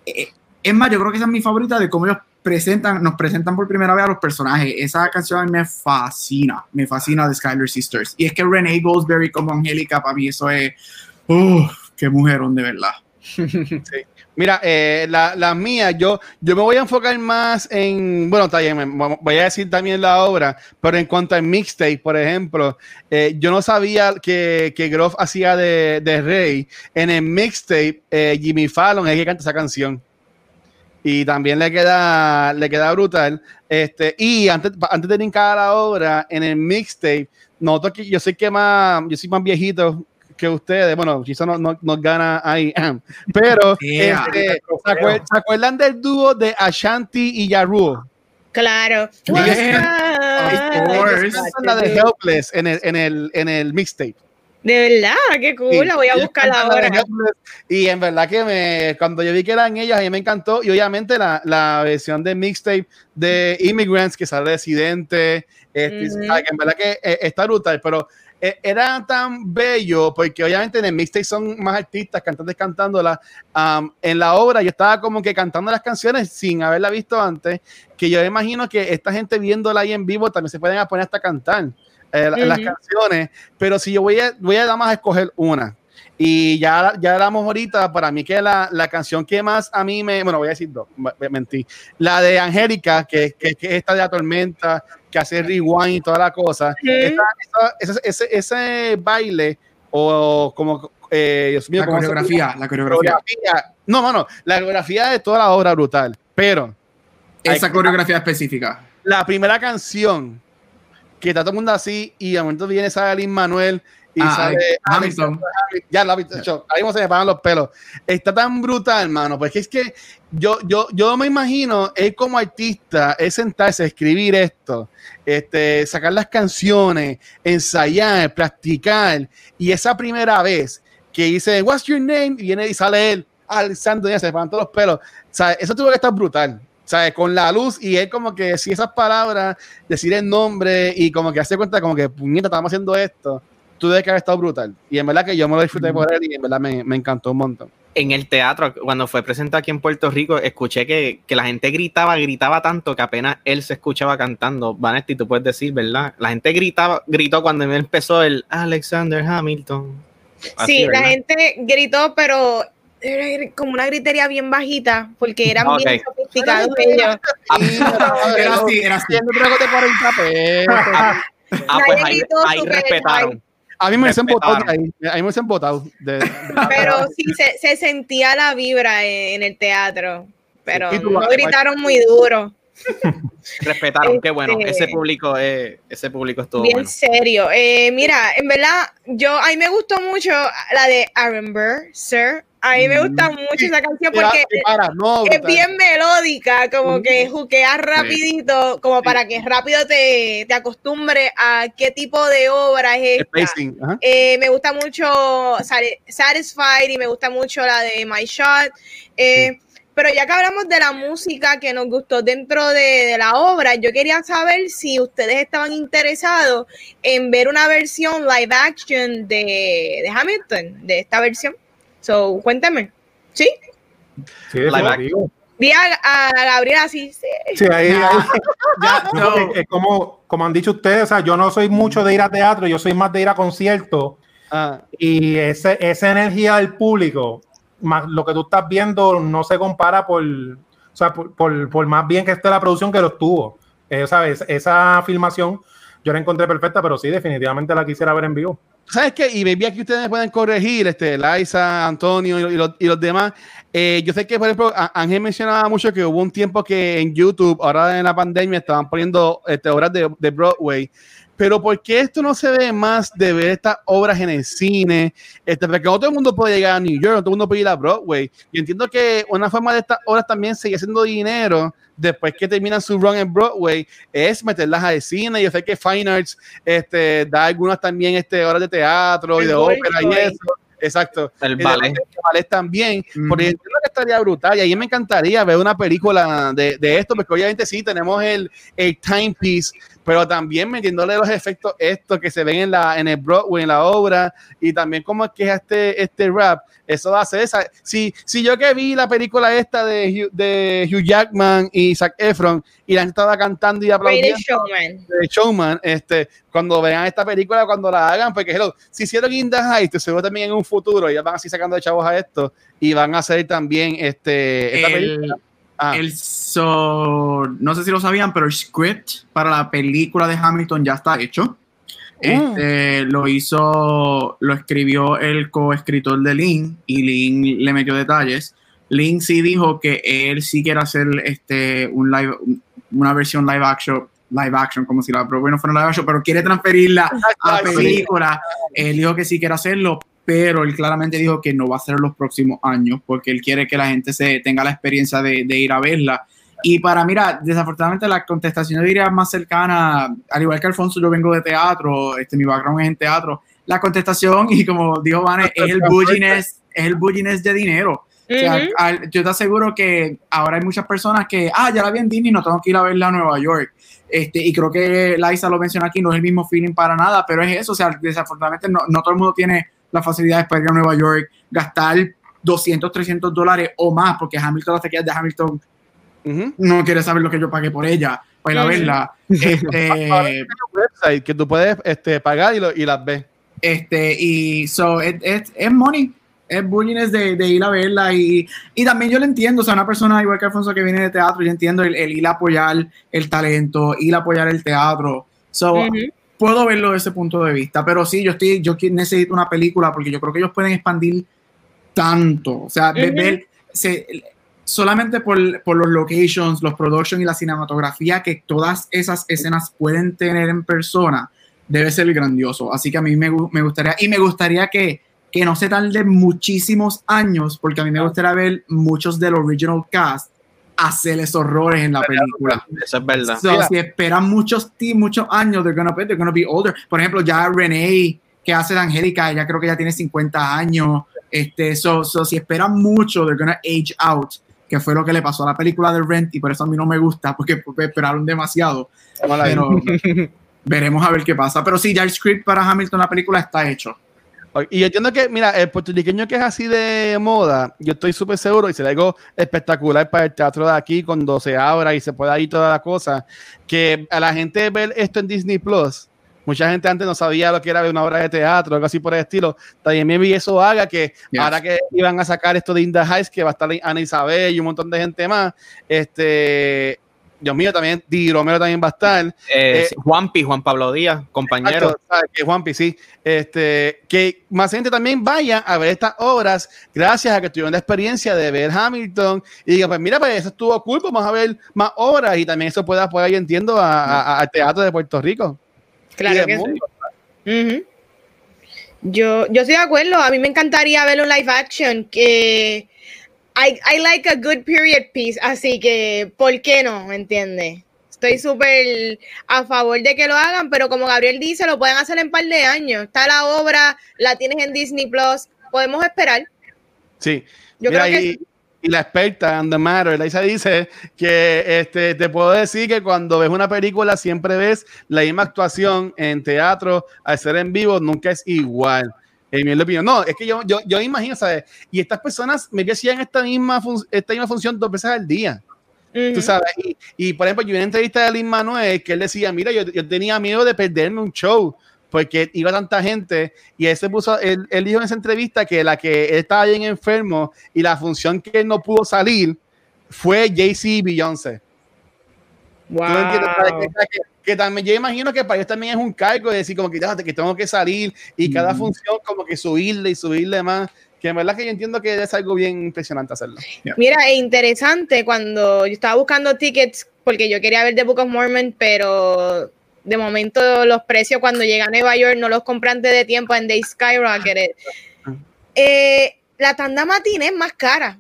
eh, es más, yo creo que esa es mi favorita de cómo ellos presentan, nos presentan por primera vez a los personajes. Esa canción a mí me fascina, me fascina de Skylar Sisters. Y es que Renee Goldsberry como Angélica, para mí eso es, uff, qué mujerón de verdad. Mira, eh, la, las mías, yo, yo me voy a enfocar más en, bueno, me- voy a decir también la obra, pero en cuanto al mixtape, por ejemplo, eh, yo no sabía que, que Groff hacía de, de Rey. En el mixtape, eh, Jimmy Fallon es el que canta esa canción. Y también le queda, le queda brutal. Este, y antes, antes de brincar a la obra, en el mixtape, noto que yo sé que más, yo soy más viejito que ustedes. Bueno, quizás no, no, nos gana ahí. Pero, Yeah. este, ¿se, acuer- se acuerdan del dúo de Ashanti y Yaru? Claro. Ellos la de Helpless en el, en el, en el mixtape. De verdad, qué cool, Sí, la voy a buscar ahora. Y en verdad que me, cuando yo vi que eran ellas, a mí me encantó. Y obviamente la, la versión de mixtape de Immigrants que sale Residente, este, Ujú. ah, que en verdad que eh, está brutal. Pero era tan bello, porque obviamente en el mixtape son más artistas, cantantes cantándola. am, en la obra yo estaba como que cantando las canciones sin haberla visto antes, que yo imagino que esta gente viéndola ahí en vivo también se pueden poner hasta a cantar eh, la- las canciones, pero si yo voy a, voy a nada más a escoger una. Y ya, ya hablamos ahorita, para mí que la, la canción que más a mí me, bueno, voy a decir dos, me- me mentí. La de Angélica, que, que, que es esta de la tormenta, que hace rewind y toda la cosa. Ujú. Esa- esa- ese, ese, ese baile, o como, eh, Dios mío, La ¿cómo se- coreografía, la coreografía. No, mano, la coreografía de toda la obra brutal, pero Esa Hay- coreografía específica. la primera canción que está todo el mundo así y de momento viene sale Lin Manuel y Ah, sale Hamilton. ya la viste, yo, ahí mismo se me pagan los pelos. Está tan brutal, hermano, porque es que yo, yo, yo me imagino, él como artista, es sentarse a escribir esto, este, sacar las canciones, ensayar, practicar, y esa primera vez que dice, What's your name? Y viene y sale él, alzando ya se pagan todos los pelos. O sea, eso tuvo que estar brutal. ¿sabes? Con la luz y él como que decir esas palabras, decir el nombre y como que hace cuenta como que, puñeta, estamos haciendo esto. Tú debes que haber estado brutal. Y en verdad que yo me lo disfruté por él y en verdad me, me encantó un montón. En el teatro, cuando fue presentado aquí en Puerto Rico, escuché que, que la gente gritaba, gritaba tanto que apenas él se escuchaba cantando. Vanetti, tú puedes decir, ¿verdad? La gente gritaba, gritó cuando él empezó el Alexander Hamilton. Así, Sí, la gente gritó, pero era como una gritería bien bajita, porque eran bien Ok. sofisticados ellos. Era así, era así. Haciendo trago de 40 pesos. Ah, pues ahí, ahí respetaron. A mí me hubiesen votado de ahí. A mí me hubiesen votado. De, de- Pero sí, se, se sentía la vibra en, en el teatro, pero Sí, y tú no vas- gritaron muy duro, Respetaron, qué bueno. Este- Ese público, eh, ese público estuvo bien bueno. serio. Eh, mira, en verdad, yo a mí me gustó mucho la de Aaron Burr, Sir. A mí me gusta mucho esa canción porque y para, no, es bien melódica, como que juqueas rapidito, como para que rápido te, te acostumbre a qué tipo de obra es esta. Spacing. Eh, me gusta mucho Sati- Satisfied y me gusta mucho la de My Shot. Eh, Pero ya que hablamos de la música que nos gustó dentro de, de la obra, yo quería saber si ustedes estaban interesados en ver una versión live action de, de Hamilton, de esta versión. So, cuéntame. ¿Sí? Sí, a, a Gabriel así, sí. Sí, ahí, ahí. Ya, No, no. porque, eh, como, como han dicho ustedes, o sea, yo no soy mucho de ir a teatro, yo soy más de ir a conciertos Ah, y ese, esa energía del público, más lo que tú estás viendo, no se compara por, o sea, por, por- por más bien que esté la producción que lo tuvo. Eh, ¿sabes? Esa filmación yo la encontré perfecta, pero sí, definitivamente la quisiera ver en vivo. ¿Sabes qué? Y baby, aquí ustedes me pueden corregir, este, Liza, Antonio y, los, demás. Eh, yo sé que, por ejemplo, Ángel mencionaba mucho que hubo un tiempo que en YouTube, ahora en la pandemia, estaban poniendo este, obras de Broadway. Pero ¿por qué esto no se ve más de ver estas obras en el cine? Este, porque no todo el mundo puede llegar a New York, no todo el mundo puede ir a Broadway. Y entiendo que una forma de estas obras también sigue haciendo dinero después que terminan su run en Broadway es meterlas al cine. Yo sé que Fine Arts este, da algunas también este, horas de teatro y El de ópera y eso. Exacto. El ballet. de ballet también. Ujú. Porque entiendo que estaría brutal. Y a mí me encantaría ver una película de, de esto, porque obviamente sí, tenemos el, el timepiece, pero también metiéndole los efectos estos que se ven en, la, en el Broadway, en la obra, y también como es que es este, este rap. Eso va a ser esa. Si, si yo que vi la película esta de Hugh, de Hugh Jackman y Zac Efron, y la gente estaba cantando y aplaudiendo Showman. de Showman, este, cuando vean esta película, cuando la hagan, porque hello, si hicieron In the Heights, seguro también en un futuro, ellos van así sacando de chavos a esto y van a hacer también este, esta película. El, Ah, el so, no sé si lo sabían, pero el script para la película de Hamilton ya está hecho. Este, lo hizo, lo escribió el coescritor de Lin y Lin le metió detalles. Lin sí dijo que él sí quiere hacer este, un live, una versión live action, live action, como si la Broadway no fuera live action, pero quiere transferirla a película. Él dijo que sí quiere hacerlo, pero él claramente dijo que no va a ser en los próximos años porque él quiere que la gente se tenga la experiencia de, de ir a verla. Y para, mira, desafortunadamente la contestación yo diría más cercana, al igual que Alfonso, yo vengo de teatro, este, mi background es en teatro. La contestación, y como dijo Vane, es el bulliness, es el bulliness de dinero. O sea, al- yo te aseguro que ahora hay muchas personas que, ah, ya la vi en Disney, no tengo que ir a verla a Nueva York. Este, y creo que Liza lo menciona aquí, no es el mismo feeling para nada, pero es eso, o sea, desafortunadamente no, no todo el mundo tiene las facilidades para ir a Nueva York, gastar 200, 300 dólares o más, porque Hamilton, las taquillas de Hamilton, Ujú. no quiere saber lo que yo pagué por ella, para ir a verla. Este, website que tú puedes este, pagar y, lo- y las ves. Este, y so, es, money, es bullying es de, de ir a verla y, y también yo lo entiendo, o sea, una persona igual que Alfonso que viene de teatro, yo entiendo el, el ir a apoyar el talento, ir a apoyar el teatro. So, Ujú. Puedo verlo desde ese punto de vista, pero sí, yo estoy, yo necesito una película porque yo creo que ellos pueden expandir tanto, o sea, Ujú. ver- se- solamente por, por los locations, los productions y la cinematografía que todas esas escenas pueden tener en persona, debe ser grandioso. Así que a mí me, me gustaría, y me gustaría que, que no se tarde muchísimos años, porque a mí me gustaría ver muchos del original cast hacer esos errores en la película. Eso es verdad. So, si esperan muchos, ti- muchos años, they're gonna, be, they're gonna be older. Por ejemplo, ya Renee, que hace de Angélica, ella creo que ya tiene 50 años. Este, so, so, si esperan mucho, they're gonna age out, que fue lo que le pasó a la película de Rent, y por eso a mí no me gusta, porque, esperaron demasiado. Pero veremos a ver qué pasa. Pero sí, ya el script para Hamilton, la película está hecho. Y yo entiendo que, mira, el puertorriqueño que es así de moda, yo estoy súper seguro y será algo espectacular para el teatro de aquí cuando se abra y se pueda ir toda la cosa, que a la gente ver esto en Disney Plus, mucha gente antes no sabía lo que era ver una obra de teatro, algo así por el estilo, también me vi eso haga que Yes. ahora que iban a sacar esto de Inda Heights, que va a estar Ana Isabel y un montón de gente más, este, Dios mío, también Di Romero también va a estar. Eh, Eh, Juanpi, Juan Pablo Díaz, compañero. Exacto, Juanpi, sí. Este, que más gente también vaya a ver estas obras gracias a que tuvieron la experiencia de ver Hamilton y diga, pues mira, pues eso estuvo cool, vamos a ver más obras y también eso puede apoyar, yo entiendo, a- a- al teatro de Puerto Rico. Claro que sí. Yo, yo estoy de acuerdo. A mí me encantaría ver un live action que I, I like a good period piece, así que ¿por qué no? ¿Me entiendes? Estoy súper a favor de que lo hagan, pero como Gabriel dice, lo pueden hacer en un par de años. Está la obra, la tienes en Disney Plus, podemos esperar. Sí. Yo Mira, creo que y, y la experta on the matter, Laisa dice que este, te puedo decir que cuando ves una película siempre ves la misma actuación en teatro, al ser en vivo nunca es igual. En mi opinión, no, es que yo, yo, yo imagino, ¿sabes? Y estas personas me hacían esta misma, esta misma función dos veces al día. Ujú. Tú sabes, y, y, por ejemplo, yo vi una entrevista de Lin Manuel que él decía, mira, yo, yo tenía miedo de perderme un show porque iba tanta gente y él se puso, él, él dijo en esa entrevista que la que él estaba bien enfermo y la función que él no pudo salir fue Jay-Z y Beyoncé. Wow. Que, que- que también, yo imagino que para ellos también es un cargo de decir como que, "Déjate que tengo que salir y cada función como que subirle y subirle más, que en verdad que yo entiendo que es algo bien impresionante hacerlo. Mira, es interesante cuando yo estaba buscando tickets porque yo quería ver The Book of Mormon, pero de momento los precios cuando llega a Nueva York no los compré antes de tiempo en Day Skyrocketed. Eh, la tanda matina es más cara.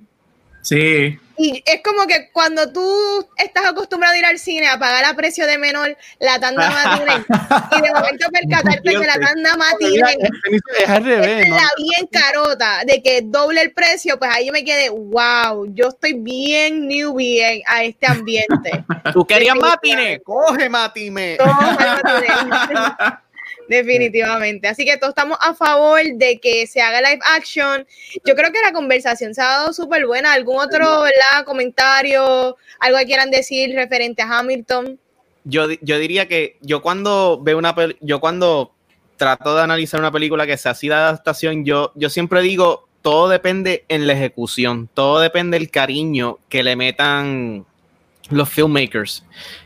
Sí. Y es como que cuando tú estás acostumbrado a ir al cine a pagar a precio de menor la tanda matina y de momento percatarte que la tanda matina Es al revés, ¿no? la bien carota de que doble el precio, pues ahí yo me quedé, wow, yo estoy bien newbie en- a este ambiente. ¿Tú querías matine? Coge matine. Toma, Matute. Definitivamente. Así que todos estamos a favor de que se haga live action. Yo creo que la conversación se ha dado súper buena. ¿Algún otro ¿verdad? comentario, algo que quieran decir referente a Hamilton? Yo, yo diría que yo cuando veo una yo cuando trato de analizar una película que sea así de adaptación, yo, yo siempre digo, todo depende en la ejecución, todo depende del cariño que le metan los filmmakers.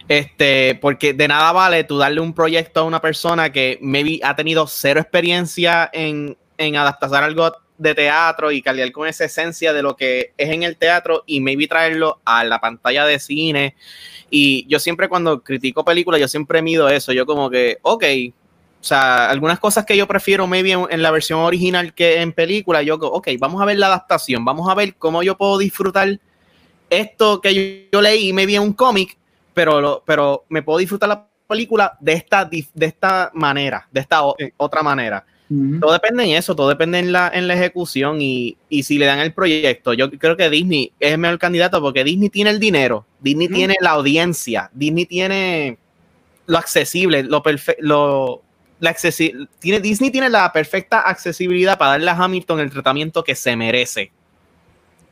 Este, porque de nada vale tú darle un proyecto a una persona que maybe ha tenido cero experiencia en, en adaptar algo de teatro y cargar con esa esencia de lo que es en el teatro y maybe traerlo a la pantalla de cine. Y yo siempre cuando critico películas, yo siempre mido eso. Yo como que, ok, o sea, algunas cosas que yo prefiero maybe en, en la versión original que en película, yo, ok, vamos a ver la adaptación, vamos a ver cómo yo puedo disfrutar esto que yo, yo leí maybe en un cómic, pero, lo- pero me puedo disfrutar la película de esta, de esta manera, de esta o- otra manera. Todo depende en eso, todo depende en la, en la ejecución y, y si le dan el proyecto. Yo creo que Disney es el mejor candidato porque Disney tiene el dinero, Disney tiene la audiencia, Disney tiene lo accesible, lo perfecto, la tiene, Disney tiene la perfecta accesibilidad para darle a Hamilton el tratamiento que se merece.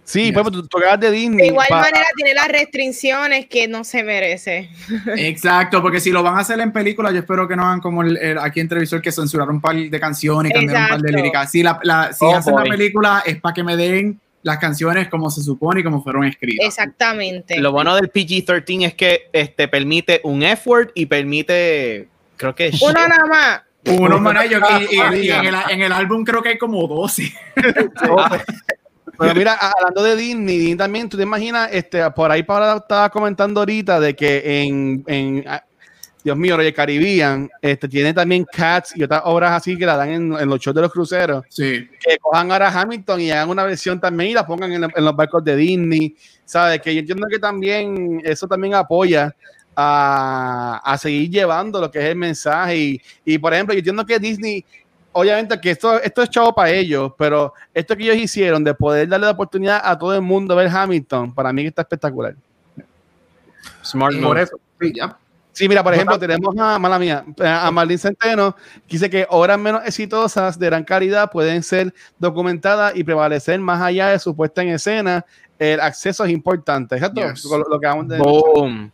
Sí, pues tú, de Disney. De igual manera tiene las restricciones que no se merece. Exacto, porque si lo van a hacer en película, yo espero que no hagan como el, aquí en televisor que censuraron un par de canciones y cambiaron un par de líricas. Si, la, si oh, hacen la película es para que me den las canciones como se supone y como fueron escritas. Exactamente. Lo bueno del PG-13 es que este, permite un F-word y permite, creo que... Uno nada más. Uno más. Y, y, en, el, en, el, álbum creo que hay como 12. Pero mira, hablando de Disney, también, tú te imaginas, este, por ahí para estaba comentando ahorita de que en, en ah, Dios mío, Royal Caribbean, este, tiene también Cats y otras obras así que la dan en, los shows de los cruceros. Sí. Que cojan ahora Hamilton y hagan una versión también y la pongan en, en los barcos de Disney. ¿Sabes? Que yo entiendo que también eso también apoya a, a, seguir llevando lo que es el mensaje. Y, y, por ejemplo, yo entiendo que Disney obviamente que esto, esto es chavo para ellos, pero esto que ellos hicieron de poder darle la oportunidad a todo el mundo ver Hamilton, para mí está espectacular. Smart por eso. Sí, sí, mira, por ejemplo, tenemos a, mala mía, a Marlene Centeno, que dice que obras menos exitosas de gran calidad pueden ser documentadas y prevalecer más allá de su puesta en escena. El acceso es importante. ¿Exacto? Lo, que vamos de Boom.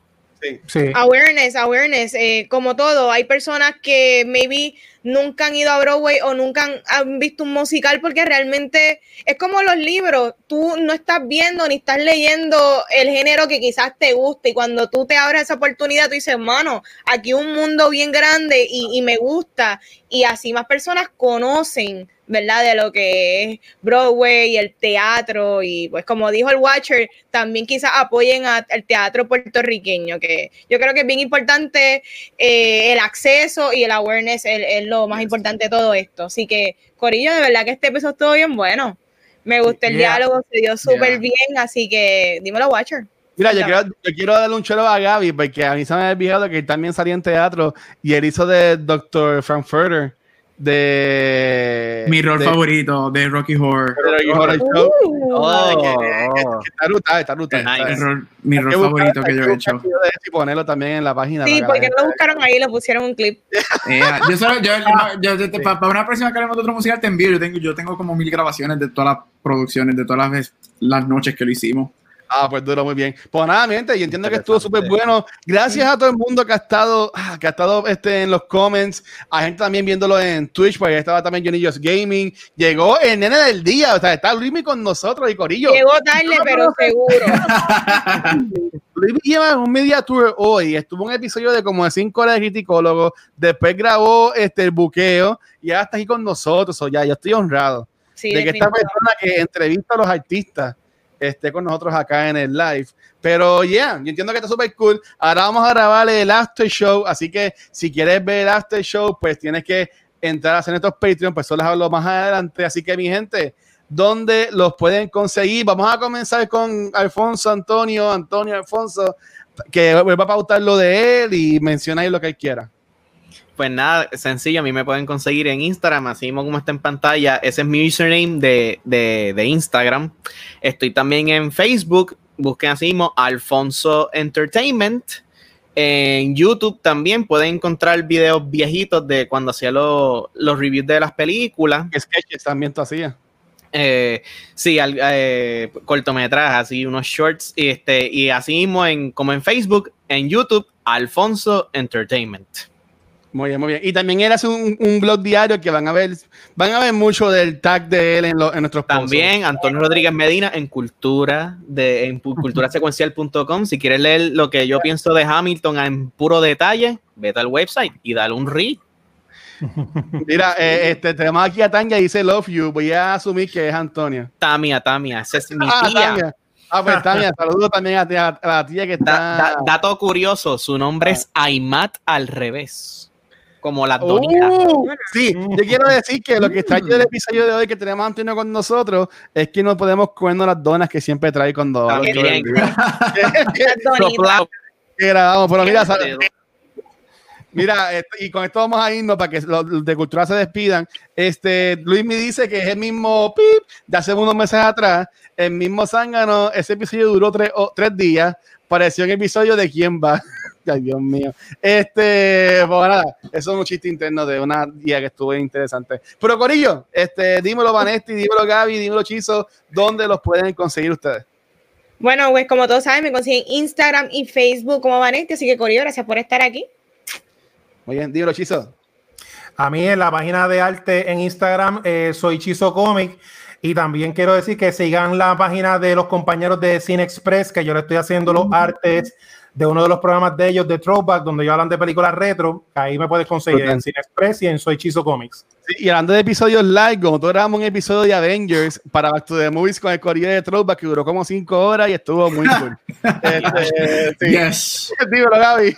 Sí. Awareness, awareness, eh, como todo, hay personas que maybe nunca han ido a Broadway o nunca han, visto un musical porque realmente es como los libros, tú no estás viendo ni estás leyendo el género que quizás te guste y cuando tú te abres esa oportunidad tú dices, mano, aquí un mundo bien grande y, y me gusta y así más personas conocen ¿verdad? De lo que es Broadway y el teatro y pues como dijo el Watcher, también quizás apoyen al teatro puertorriqueño, que yo creo que es bien importante eh, el acceso y el awareness es, lo más importante de todo esto. Así que, Corillo, de verdad que este episodio estuvo bien bueno. Me gustó el diálogo, se dio súper bien, así que dímelo, Watcher. Mira, yo quiero, yo quiero, darle un chelo a Gaby, porque a mí se me ha olvidado que él también salía en teatro y él hizo de Dr. Frankfurter de mi rol favorito de Rocky Horror. está brutal, está brutal. mi rol favorito que yo he hecho. Y ponerlo también en la página. Sí, porque no lo buscaron ahí, lo pusieron un clip. yo, solo, yo, yo, para una próxima que haremos de otro musical te envío. Yo tengo, yo tengo como mil grabaciones de todas las producciones, de todas las, las noches que lo hicimos. Ah, pues duro, muy bien. Pues nada, gente, yo entiendo que estuvo súper bueno. Gracias a todo el mundo que ha estado, ah, que ha estado este, en los comments, a gente también viéndolo en Twitch, porque estaba también Johnny Just Gaming. Llegó el nene del día, o sea, está Luismi con nosotros y Corillo. Llegó tarde, pero seguro. Luismi lleva un media tour hoy, estuvo un episodio de como de cinco horas de criticólogo, después grabó este, el buqueo y ahora está aquí con nosotros, o ya, yo estoy honrado de que esta persona que entrevista a los artistas esté con nosotros acá en el live. Pero ya, yeah, yo entiendo que está súper cool. Ahora vamos a grabar el after show, así que si quieres ver el after show, pues tienes que entrar a hacer estos Patreon, pues eso les hablo más adelante. Así que mi gente, ¿dónde los pueden conseguir? Vamos a comenzar con Alfonso Antonio, Antonio Alfonso, que va a pautar lo de él y menciona ahí lo que él quiera. Pues nada, sencillo, a mí me pueden conseguir en Instagram, así mismo como está en pantalla. Ese es mi username de, de, Instagram. Estoy también en Facebook, busquen así mismo Alfonso Entertainment. En YouTube también pueden encontrar videos viejitos de cuando hacía los reviews de las películas. Sketches también tú hacías. Eh, sí, eh, cortometrajes, así unos shorts. Y, este, y así mismo en, como en Facebook, en YouTube, Alfonso Entertainment. Muy bien, muy bien. Y también él hace un, un, blog diario que van a ver, van a ver mucho del tag de él en, en nuestros También Antonio Rodríguez Medina en cultura de en culturasecuencial.com. Si quieres leer lo que yo pienso de Hamilton en puro detalle, vete al website y dale un read. Mira, eh, este, tenemos aquí a Tania dice Love You. Voy a asumir que es Antonia. Tamia, Tamia, esa es mi ah, tía. Ah, pues Tania, saludos también a, a, la tía que está. dato curioso, su nombre es Aymat al revés como las donitas. Uh, sí, yo quiero decir que lo que está en el episodio de hoy que tenemos a Antonio con nosotros es que no podemos comernos las donas que siempre trae cuando grabamos, pero mira, Mira, este, y con esto vamos a irnos para que los de cultura se despidan. Este, Luis me dice que es el mismo pip de hace unos meses atrás, el mismo zángano. Ese episodio duró tres, tres días pareció un episodio de quién va. Ay, Dios mío. Este, pues nada, eso es un chiste interno de una día que estuvo interesante. Pero Corillo, este, dímelo Vanetti, dímelo Gaby, dímelo Chizo, ¿dónde los pueden conseguir ustedes? Bueno, pues como todos saben, me consiguen Instagram y Facebook como Vanetti, así que Corillo, gracias por estar aquí. Muy bien, dímelo Chizo. A mí en la página de arte en Instagram eh, soy Chizo Comic. Y también quiero decir que sigan la página de los compañeros de Cine Express, que yo le estoy haciendo los artes de uno de los programas de ellos de Throwback, donde ellos hablan de películas retro. Ahí me puedes conseguir en Cine Express y en Soy Chizo Comics. Sí, y hablando de episodios largos, nosotros grabamos un episodio de Avengers para Back to the Movies con el corrido de Throwback que duró como cinco horas y estuvo muy cool. este, sí. Yes. Dímelo, Gaby.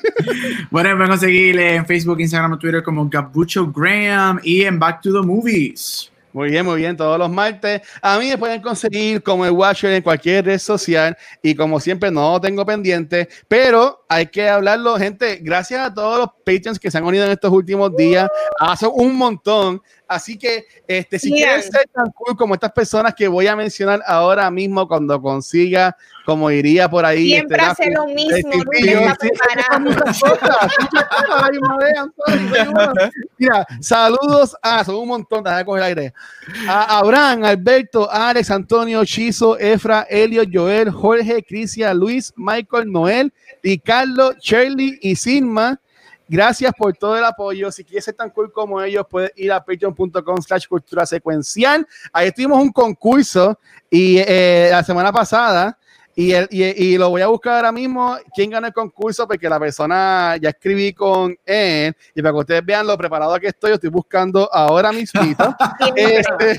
Bueno, me van a seguir en Facebook, Instagram, Twitter como Gabucho Graham y en Back to the Movies. Muy bien, muy bien, todos los martes. A mí me pueden conseguir como el Watcher en cualquier red social y como siempre no tengo pendiente, pero hay que hablarlo, gente. Gracias a todos los patrons que se han unido en estos últimos días. Hace un montón. Así que este, si Bien. quieres ser tan cool como estas personas que voy a mencionar ahora mismo cuando consiga, como iría por ahí. Siempre este, hace lo mismo, este. Mira, saludos a, son un montón, déjame coger aire. A Abraham, Alberto, Alex, Antonio, Chizo, Efra, Elio, Joel, Jorge, Crisia, Luis, Michael, Noel, Ricardo, Shirley y Silma. Gracias por todo el apoyo. Si quieres ser tan cool como ellos, puedes ir a patreon.com slash cultura secuencial. Ahí tuvimos un concurso y eh, la semana pasada y, el- y, y lo voy a buscar ahora mismo quién ganó el concurso porque la persona ya escribí con él y para que ustedes vean lo preparado que estoy, yo estoy buscando ahora mismo. este,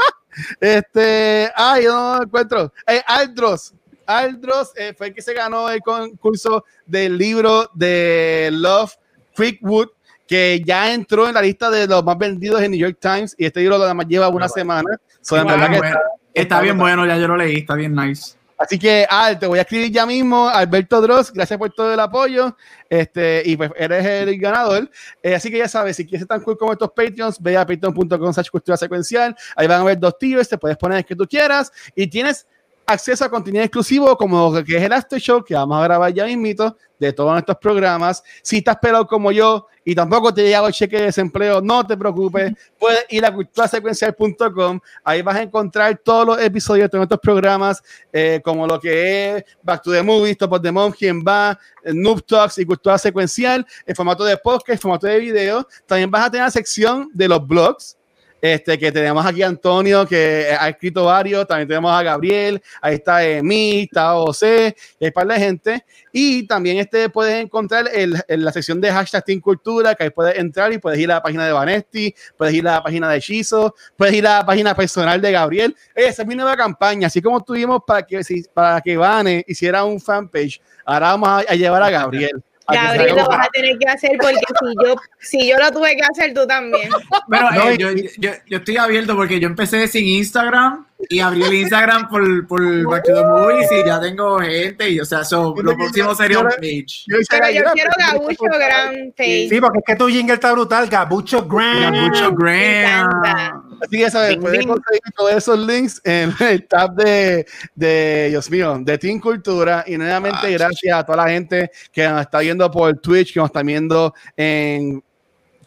este, ay, yo no lo encuentro. Eh, Aldros, Aldros eh, fue el que se ganó el concurso del libro de Love Creekwood que ya entró en la lista de los más vendidos en New York Times y este libro además lleva una semana. So, Está bien que bueno. Está bien bueno, ya yo lo leí, está bien nice. Así que, Al, te voy a escribir ya mismo, Alberto Dross, gracias por todo el apoyo, este, y pues eres el ganador. Eh, así que ya sabes, si quieres ser tan cool como estos Patreons, ve a patreon.com cultura secuencial, ahí van a ver dos tiers, te puedes poner el que tú quieras, y tienes acceso a contenido exclusivo como lo que es el After Show, que vamos a grabar ya mismito, de todos nuestros programas. Si estás pelado como yo y tampoco te llega el cheque de desempleo, no te preocupes, puedes ir a culturasecuencial.com, ahí vas a encontrar todos los episodios de todos nuestros programas, eh, como lo que es Back to the Movies, Top of the Quién va, Noob Talks y Cultura Secuencial, en formato de podcast, en formato de video. También vas a tener la sección de los blogs, este, que tenemos aquí a Antonio, que ha escrito varios, también tenemos a Gabriel, ahí está Emi, está José, hay par de gente. Y también este puedes encontrar el, en la sección de hashtag Team Cultura, que ahí puedes entrar y puedes ir a la página de Vanesti, puedes ir a la página de Chizo, puedes ir a la página personal de Gabriel. Esa es mi nueva campaña, así como tuvimos para que, para que Vane hiciera un fanpage, ahora vamos a, a llevar a Gabriel. Gabriel, lo vas a tener que hacer porque si yo, si yo lo tuve que hacer, tú también. Pero No, eh, yo, yo, yo estoy abierto porque yo empecé sin Instagram y abrí el Instagram por, por Back to the Movies y ya tengo gente. Y, o sea, so, lo próximo sería un page. Pero yo quiero Gabucho Gran Face. Sí, porque es que tu jingle está brutal, Gabucho Grand. Mucho Graham. Así que puedes ding. conseguir todos esos links en el tab de, de Dios mío, de Team Cultura. Y nuevamente, Ah, gracias a toda la gente que nos está viendo por Twitch, que nos está viendo en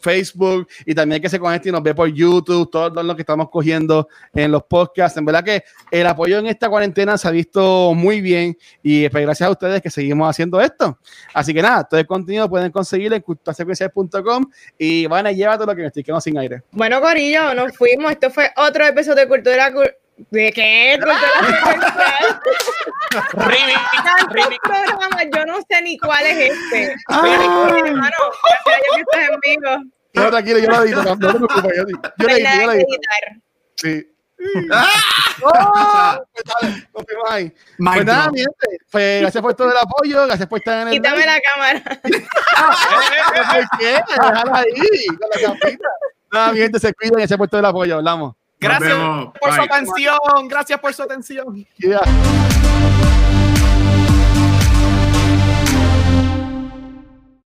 Facebook y también que se conecte y nos ve por YouTube, todo lo que estamos cogiendo en los podcasts. En verdad que el apoyo en esta cuarentena se ha visto muy bien y pues, gracias a ustedes que seguimos haciendo esto. Así que nada, todo el contenido pueden conseguir en culturasecuencial.com y van a llevar todo lo que me estoy quedando sin aire. Bueno, Corillo, nos fuimos. Esto fue otro episodio de Cultura. Cul- ¿De qué? Yo no sé ni cuál es este. Ay. Hermano, gracias que estás en vivo. No, tranquilo, yo lo edito, no, no te preocupes, yo, yo lo edito, yo. Sí. ¡Oh! Pues. Mic Pues nada, drop. mi gente, pues, gracias por todo el apoyo, gracias por estar en el Quítame la cámara. ¿Por qué? Déjala ahí, con la capita. Nada, mi gente, se cuidan, gracias por todo el apoyo, hablamos. Gracias por su Bye. atención. Gracias por su atención. Yeah.